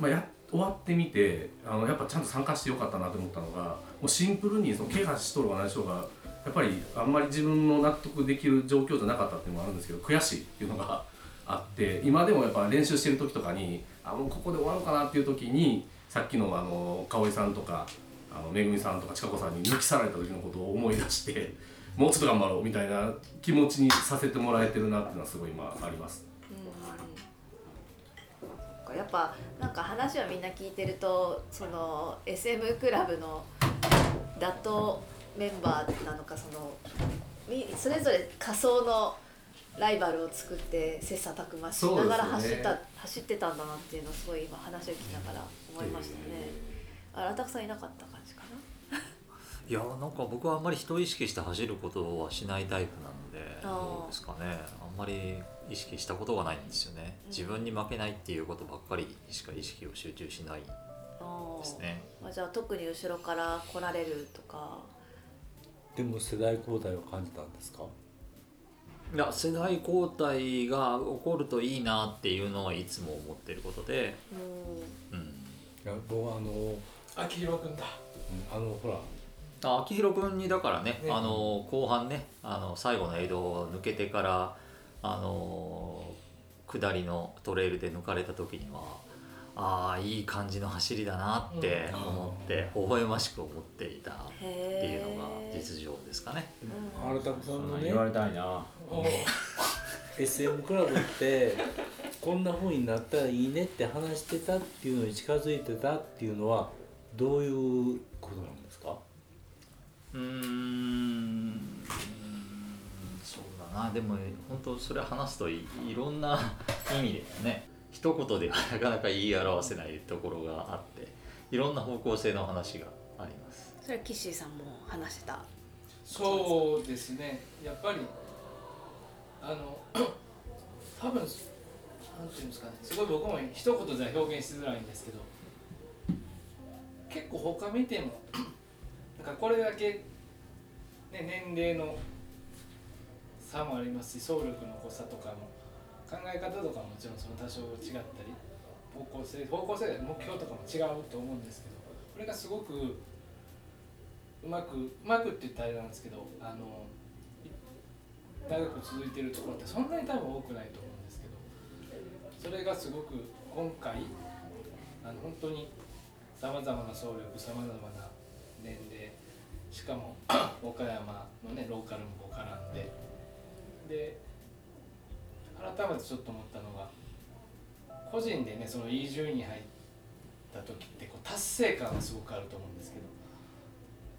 まあ、や終わってみてあのやっぱちゃんと参加してよかったなと思ったのがもうシンプルにその怪我しとる話とがやっぱりあんまり自分の納得できる状況じゃなかったっていうのもあるんですけど悔しいっていうのが あって今でもやっぱ練習してる時とかにあもうここで終わろうかなっていう時にさっきのあの香織さんとかあのめぐみさんとかちかこさんに抜き去られた時のことを思い出してもうちょっと頑張ろうみたいな気持ちにさせてもらえてるなっていうのはすごい今あります。うんやっぱなんか話をみんな聞いてるとその SM クラブの打倒メンバーなのかそのみそれぞれ仮想のライバルを作って切磋琢磨しながら走った、ね走ってたんだなっていうのをすごい今話を聞きながら思いましたね。あらたくさんいなかった？いやなんか僕はあんまり人を意識して走ることはしないタイプなのでどうですかね。あんまり意識したことがないんですよね。自分に負けないっていうことばっかりにしか意識を集中しないですね。まあ、じゃあ特に後ろから来られるとか。でも世代交代を感じたんですか？いや世代交代が起こるといいなっていうのはいつも思ってることで、うん、いや僕はあの秋広君だ。あのほらあ秋広君にだからねね。あの後半ねあの最後のエイドを抜けてからあの下りのトレイルで抜かれた時にはああいい感じの走りだなって思って、微笑ましく思っていたっていうのが実情ですかね。原田さんのね。言われたいな。SM クラブってこんな風になったらいいねって話してたっていうのに近づいてたっていうのはどういうことなんですかうーんそうだな。でも本当それ話すといいろんな意味でね一言ではなかなか言い表せないところがあっていろんな方向性の話があります。それはキッシーさんも話してた？そうですね。やっぱりあの 多分なんていうんですかね。すごい僕も一言では表現しづらいんですけど結構他見てもかこれだけ、ね、年齢の差もありますし総力の濃さとかも考え方とかももちろんその多少違ったり方向性方向性目標とかも違うと思うんですけどこれがすごくうまくうまくって言ったらあれなんですけどあの長く続いてるところってそんなに多分多くないと思うんですけどそれがすごく今回あの本当にさまざまな総力さまざまなしかも 岡山のねローカルもこう絡んで。で改めてちょっと思ったのが個人でねそのいい順位に入った時ってこう達成感がすごくあると思うんですけど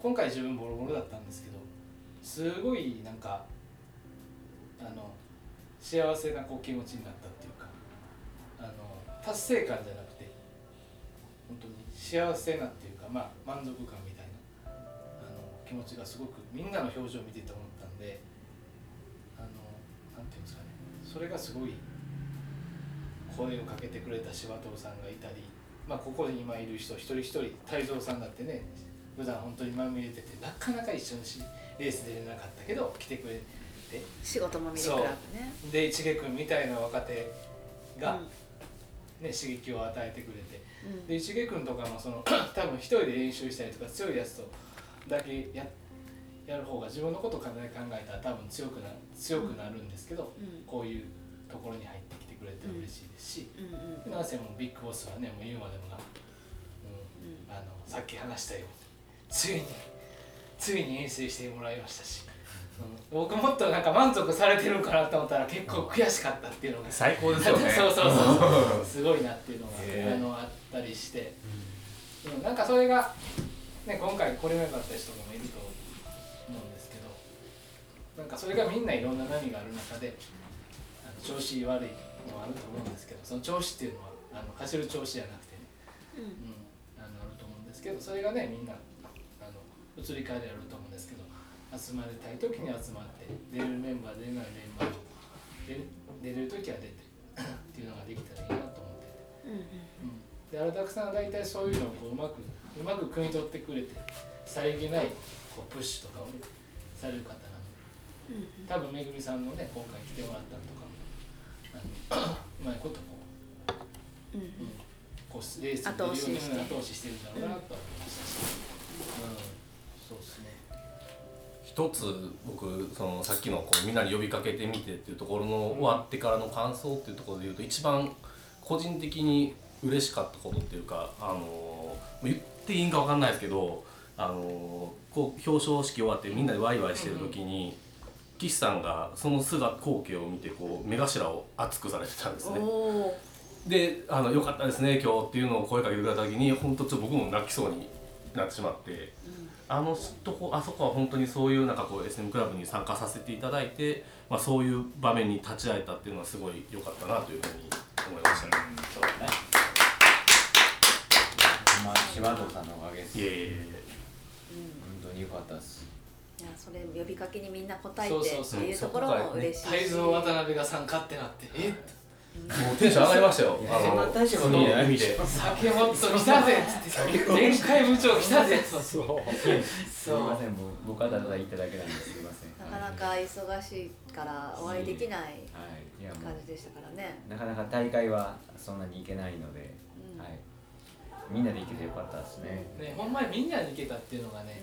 今回自分ボロボロだったんですけどすごいなんかあの幸せなこう気持ちになったっていうかあの達成感じゃなくて本当に幸せなっていうかまあ満足感気持ちがすごくみんなの表情を見てて思ったんであのなんていうんですかね。それがすごい声をかけてくれた柴藤さんがいたり、まあ、ここに今いる人一人一人泰造さんだってね普段本当にまみれててなかなか一緒にしレース出れなかったけど来てくれて仕事も見るクラブね。で市毛君みたいな若手が、ね刺激を与えてくれて。うん。で市毛君とかもその 多分一人で練習したりとか強いやつとだけややる方が自分のことを考え考えたら多分強くな強くなるんですけど、うん。こういうところに入ってきてくれて嬉しいですし、うん。うん。でなんせもうビッグボスはねもう言うまでもなく、うん。あのさっき話したようについについに遠征してもらいましたし、うん、僕もっとなんか満足されてるんかなと思ったら結構悔しかったっていうのが最高ですよね。そうそうそう すごいなっていうのが、あのあったりして、うん、なんかそれが、ね、今回来れなかった人もいると思うんですけどなんかそれがみんないろんな波がある中であの調子悪いのはあると思うんですけどその調子っていうのはあの走る調子じゃなくてね、うん。うん、あのあると思うんですけどそれがねみんなあの移り変わりあると思うんですけど集まりたい時に集まって出るメンバー出ないメンバーも出る出れる時は出てっていうのができたらいいなと思ってて。うんうんで荒拓さんは大体そういうのをこううまくうまく汲み取ってくれてさりげないこうプッシュとかをねされる方なのでうん多分めぐみさんのね今回来てもらったのとかもあのうまいことこう、うんうん、こうレースに出るように後押しして後押ししてるんだろうなとは思いましたし、うん、そうですね。一つ僕そのさっきのこうみんなに呼びかけてみてっていうところの終わってからの感想っていうところで言うと一番個人的に嬉しかったことっていうかあの言っていいんか分かんないですけどあのこう表彰式終わってみんなでワイワイしてる時に岸さんがその姿光景を見てこう目頭を熱くされてたんですね。であの「よかったですね今日」っていうのを声かけてくれた時に本当ちょっと僕も泣きそうになってしまって、あのとこあそこは本当にそういうなんかこう SM クラブに参加させていただいて、まあ、そういう場面に立ち会えたっていうのはすごい良かったなというふうに思いましたね。そうだねまあ柴戸さんのおかげですいえいえいえ本当に良かったです。いやそれ呼びかけにみんな答えてそうそうそう。っていうところも嬉しいし。泰造渡辺が参加ってなってえもうテンション上がりましたよ。いやそんな大したこと次ないの意味で。酒もっと来たぜっつって。前回部長来たぜっつって。すいませんもう僕はただ言っただけなんですすいません。なかなか忙しいからお会いできない感じでしたからね。うなかなか大会はそんなに行けないので、みんなで行けてよかったですね、ねほんまにみんなに行けたっていうのがね、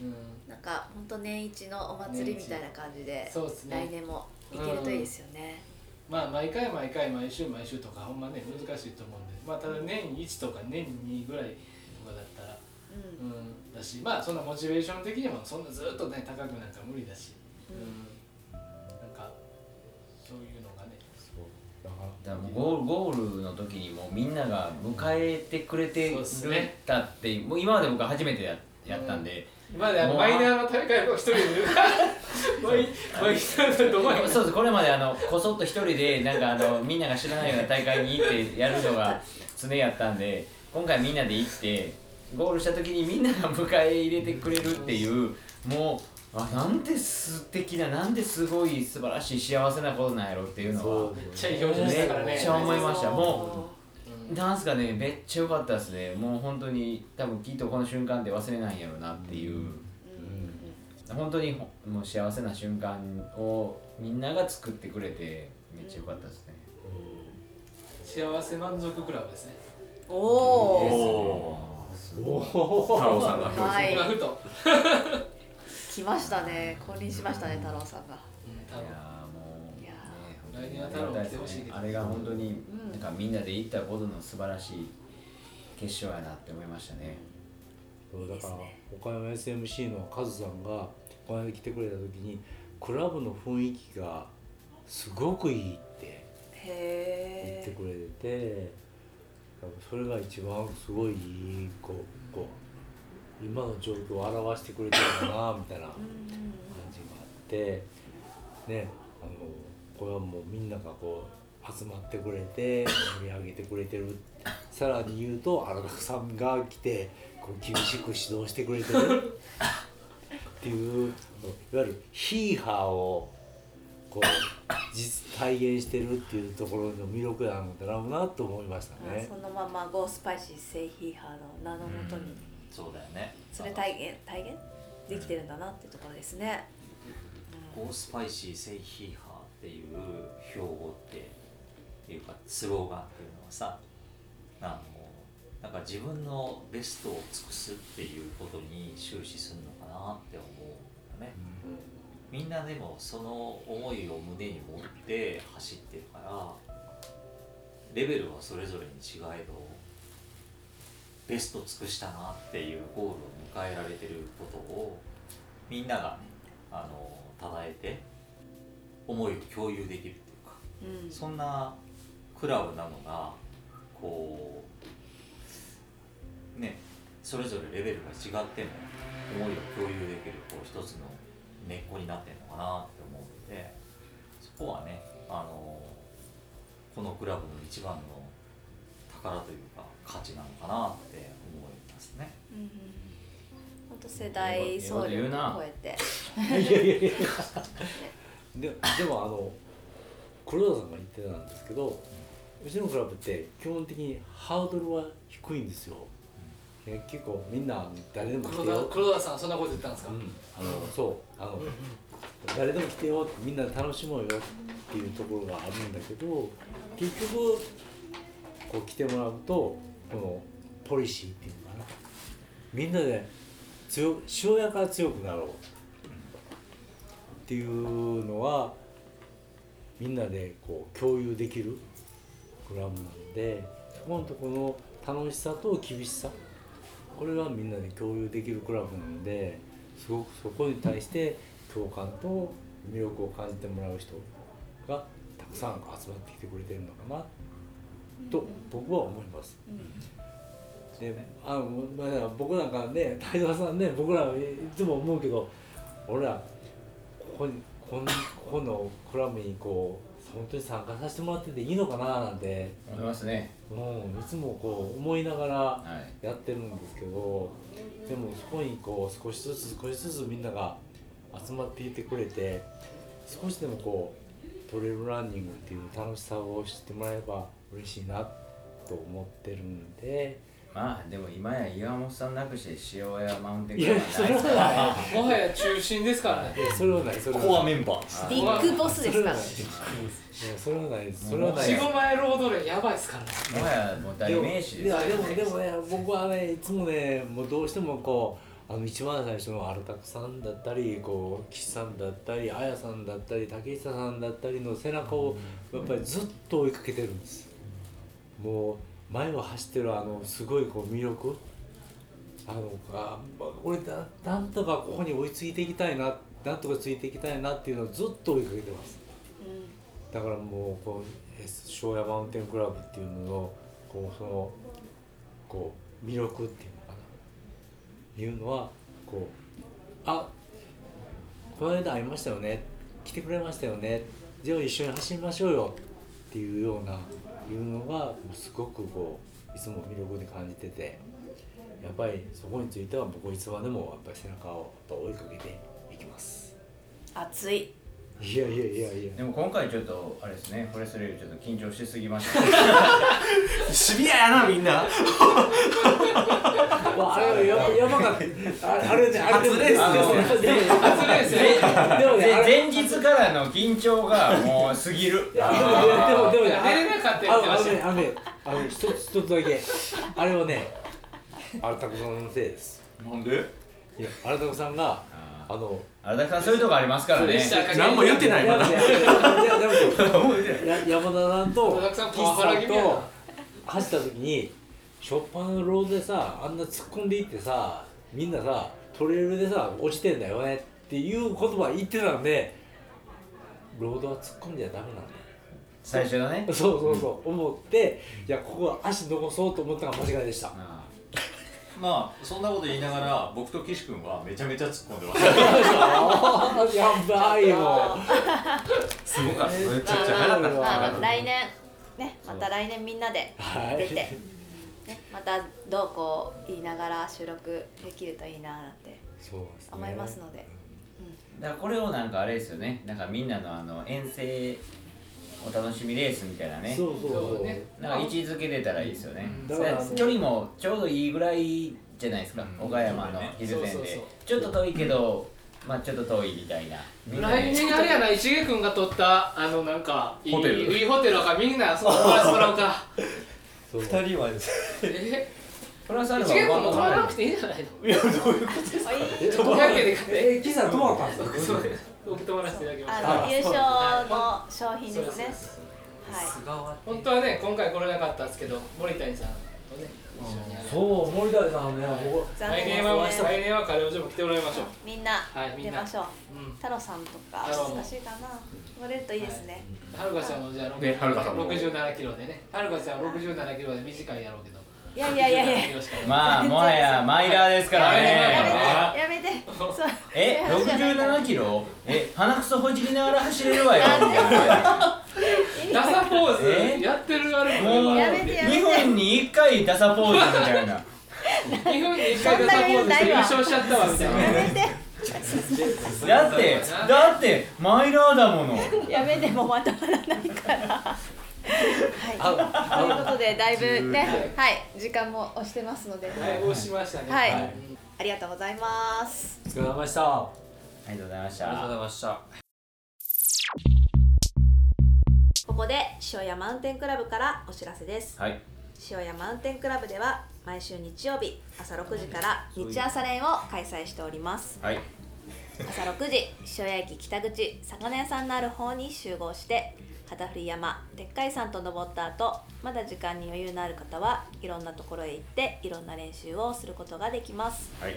うん、うん。なんか本当年一のお祭りみたいな感じでそうですね。来年も行けるといいですよね。まあ毎回毎回毎週毎週とかほんまね難しいと思うんで。まあただ年1とか年2ぐらいとかだったらうん。うん。だしまあそんなモチベーション的にもそんなずっとね高くなんか無理だし。うん。なんかそういうのがね。そうだからもうゴールゴールの時にもうみんなが迎えてくれてるっすね。だってもう今まで僕は初めてややったんで、今までマイナーの大会を一人で マイナーのそうです。これまであのこそっと一人でなんかあのみんなが知らないような大会に行ってやるのが常やったんで今回みんなで行ってゴールした時にみんなが迎え入れてくれるっていうもうあなんて素敵ななんですごい素晴らしい幸せなことなんやろっていうのはめっちゃいい表情してたからね。めっちゃ思いました。もうん。なんすかねめっちゃ良かったですね。もう本当に多分きっとこの瞬間って忘れないんやろうなっていう、本当にほもう幸せな瞬間をみんなが作ってくれてめっちゃ良かったですね、幸せ満足クラブですね。おおおお太郎さんが表示、はい。今ふと来ましたね。降臨しましたね太郎さんが。多分いやーもういやね来年は太郎来てほしいけどあれが本当にうん。なんかみんなで行ったことの素晴らしい決勝やなって思いましたね、そうだから岡山 SMC のカズさんがこの間来てくれた時にクラブの雰囲気がすごくいいって言ってくれてて多分それが一番すごいいいこう今の状況を表してくれてるんだなみたいな感じがあってねあのこれはもうみんながこう集まってくれて盛り上げてくれてる。さらに言うと荒田さんが来てこう厳しく指導してくれてる。っていういわゆるヒーハーをこう実体現してるっていうところの魅力なんだろうなと思いましたね。そのままゴースパイシーセイヒーハーの名のもとにそうだよね。それ体現体現できてるんだなっていうところですね。ゴースパイシーセイヒーハーっていう標語っていうかスローガンっていうのはさあのなんか自分のベストを尽くすっていうことに終始するのかなって思うんだよね、みんなでもその思いを胸に持って走ってるからレベルはそれぞれに違えどベスト尽くしたなっていうゴールを迎えられてることをみんながねあの称えて思いを共有できるっていうかうん。そんなクラブなのがこうねそれぞれレベルが違っても思いを共有できるこう一つの根っこになってるのかなって思うのでそこはねあのこのクラブの一番の宝というか価値なのかなって思いますね。うん本当世代総力を超えて。いやいやいや。ででもあの黒田さんが言ってたんですけどうちのクラブって基本的にハードルは低いんですよ、ね結構みんな誰でも来てよ。黒田黒田さんそんなこと言ったんですか、うん、あのそう。あの誰でも来てよみんなで楽しもうよっていうところがあるんだけど結局こう来てもらうとこのポリシーっていうのかな。みんなで強塩屋から強くなろうっていうのはみんなでこう共有できるクラブなんで本当この楽しさと厳しさこれはみんなで共有できるクラブなんですごくそこに対して共感と魅力を感じてもらう人がたくさん集まってきてくれてるのかな。と僕は思います。であのまあ僕なんかね太蔵さんね僕らいつも思うけど俺らここにこんここのクラブにこう本当に参加させてもらってていいのかななんて、思いますね。うん、いつもこう思いながらはい。やってるんですけどでもそこにこう少しずつ少しずつみんなが集まっていてくれて少しでもこうトレイルランニングっていう楽しさを知ってもらえば嬉しいなと思ってるんで。まあでも今や岩本さんなくして塩屋マウンテンいやそれはない。もはや中心ですからね。いやそれはないそれはない。コアメンバー。ビッグボスですからそれはないそれはないです。45枚ロードレやばいですからね。もはやもう代名詞ですよいやでもでもね僕はねいつもねもうどうしてもこうあの一番最初のアルタクさんだったりこう岸さんだったり綾さんだったり竹下さんだったりの背中をやっぱりずっと追いかけてるんですもう前を走ってるあのすごいこう魅力？あのあ俺だなんとかここに追いついていきたいななんとかついていきたいなっていうのをずっと追いかけてます。だからもうこうえ庄屋マウンテンクラブっていうののこうそのこう魅力っていうのかな。いうのはこうあこの間会いましたよね。来てくれましたよね。じゃあ一緒に走りましょうよっていうようないうのがもうすごくこういつも魅力に感じててやっぱりそこについては僕いつまでもやっぱり背中をやっぱ追いかけていきます。熱い。いやいやいやいや。でも今回ちょっとあれですねフォレストレールちょっと緊張しすぎました。シビアやなみんな。わあれやばやばかったあれあれねあれねで。も初レースね。でもねあれ前日からの緊張がもう過ぎる。でもねでもでもね寝れなかったって言ってましたよ。あのねあのねあの一つ一つだけ。あれはねアルタコさんのせいです。なんで？いやアルタコさんがあの荒田さんそういうとこありますからね。何も言ってないまだ。山田さんと荒田さん岸さんと走った時にしょっぱなのロードでさあんな突っ込んでいってさみんなさトレイルでさ落ちてんだよねっていう言葉言ってたんでロードは突っ込んじゃダメなんだ。よ最初のね。そうそうそう、思っていやここは足伸ばそうと思ったのが間違いでした。あまあそんなこと言いながら僕と岸君はめちゃめちゃ突っ込んでました やばいよ。すごかった。めちゃくちゃ早かった。まあ来年。ねまた来年みんなではい。出て、ね、またどうこう言いながら収録できるといいななんて思いますので、だからこれをなんかあれですよね。なんかみんなのあの遠征お楽しみレースみたいなね。そうそうそう。そうね。なんか位置づけれたらいいですよね、だからで距離もちょうどいいぐらいじゃないですか、うん。岡山の蒜山でそうそうそう。ちょっと遠いけど、まあちょっと遠いみたいな。来で年あれやな石毛君が取ったあのなんかいいホテル。いいホテルがみんな その泊まらせてもらおうか。そう。二人はですえ？プラスアルファ君も泊まらなくてていいんじゃないの？え500円で買ってえキザ泊まったんですか？僕泊まらせていただきましたあの優勝の商品ですね。はい。本当はね今回来れなかったんですけど森谷さんとね一緒にやる。そう森田さんね来年は来年はカレーお嬢も来てもらいましょう。みんなはいみんな。出ましょう。うん。太郎さんとか難しいかな。乗れるといいですね、はるかちゃんもじゃあねはるかさんも。67キロでね。はるかちゃんは67キロで短いやろうけどいやいやいやいや。67キロしかまあもはやマイラーですからね。やめてやめて。そうえそういう話じゃないから67キロ？え鼻くそほじりながら走れるわよ。ダサポーえ？ズやってるあれもうやめてやめて。2分に1回ダサポーズみたいな。2分に1回ダサポーズして優勝しちゃったわみたいな。やめてだってだってマイラーだもの。やめてもうまとまらないから。はい、ということでだいぶね、はい、時間も押してますので、だいぶ押しましたね。はい。うんありがとうございます。お疲れ様でした。ありがとうございましありがとうございたました。ここで塩屋マウンテンクラブからお知らせです。はい。塩屋マウンテンクラブでは毎週日曜日朝6時から日朝練を開催しております。はい。朝6時塩屋駅北口魚屋さんのある方に集合して旗振山でっかい山と登った後まだ時間に余裕のある方はいろんなところへ行っていろんな練習をすることができます。はい。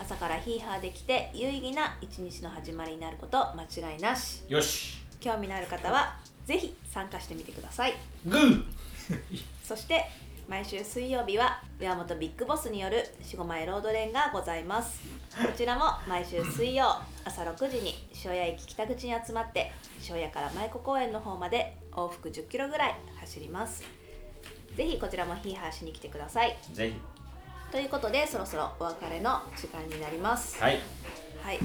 朝からヒーハーできて有意義な一日の始まりになること間違いなし。よし。興味のある方はぜひ参加してみてください。グー。そして毎週水曜日は岩本ビッグボスによる45枚ロード練がございます。こちらも毎週水曜朝6時に塩谷駅北口に集まって塩谷から舞子公園の方まで往復10キロぐらい走ります。ぜひこちらもヒーハーしに来てください。ぜひ。ということでそろそろお別れの時間になります。はい。はい。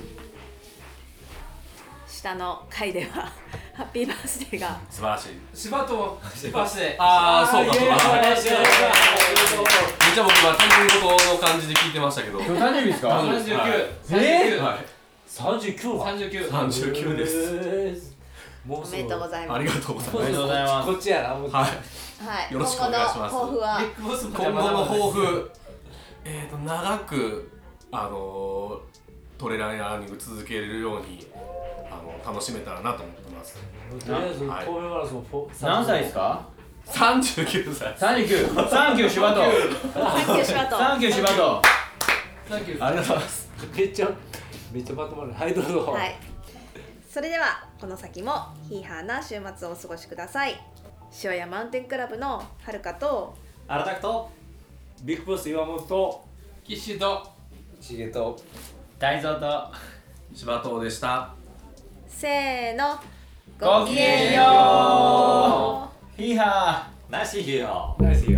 下の階では ハッピーバースデーが。素晴らしい。柴とバスでああそうか。そうかめっちゃ僕は誕生日事の感じで聞いてましたけど。今日誕生日ですか？誕生日39はい39は39 39です。おめでとうございます。ありがとうございまおめでとうございます。こっちやなもう。すはい。はい。よろしくお願いします。今後の抱負は？ビッグボスも今後の抱負。えーと長くあのトレランやランニング続けれるようにあの楽しめたらなと思ってます。とりあえず神戸はいマラソンフォ何歳ですか？39歳三十九、サンキュー柴戸。サンキュー柴戸サンキュー柴戸。サンキューありがとうございます。めっちゃめっちゃまとまる。はいどうぞはい。それではこの先もヒーハーな週末をお過ごしください。塩屋マウンテンクラブのはるかと荒拓とビッグボス岩本と岸としげと大蔵と。柴藤でした。せーの。ごきげんよう。ヒーハー。なしよナイスよ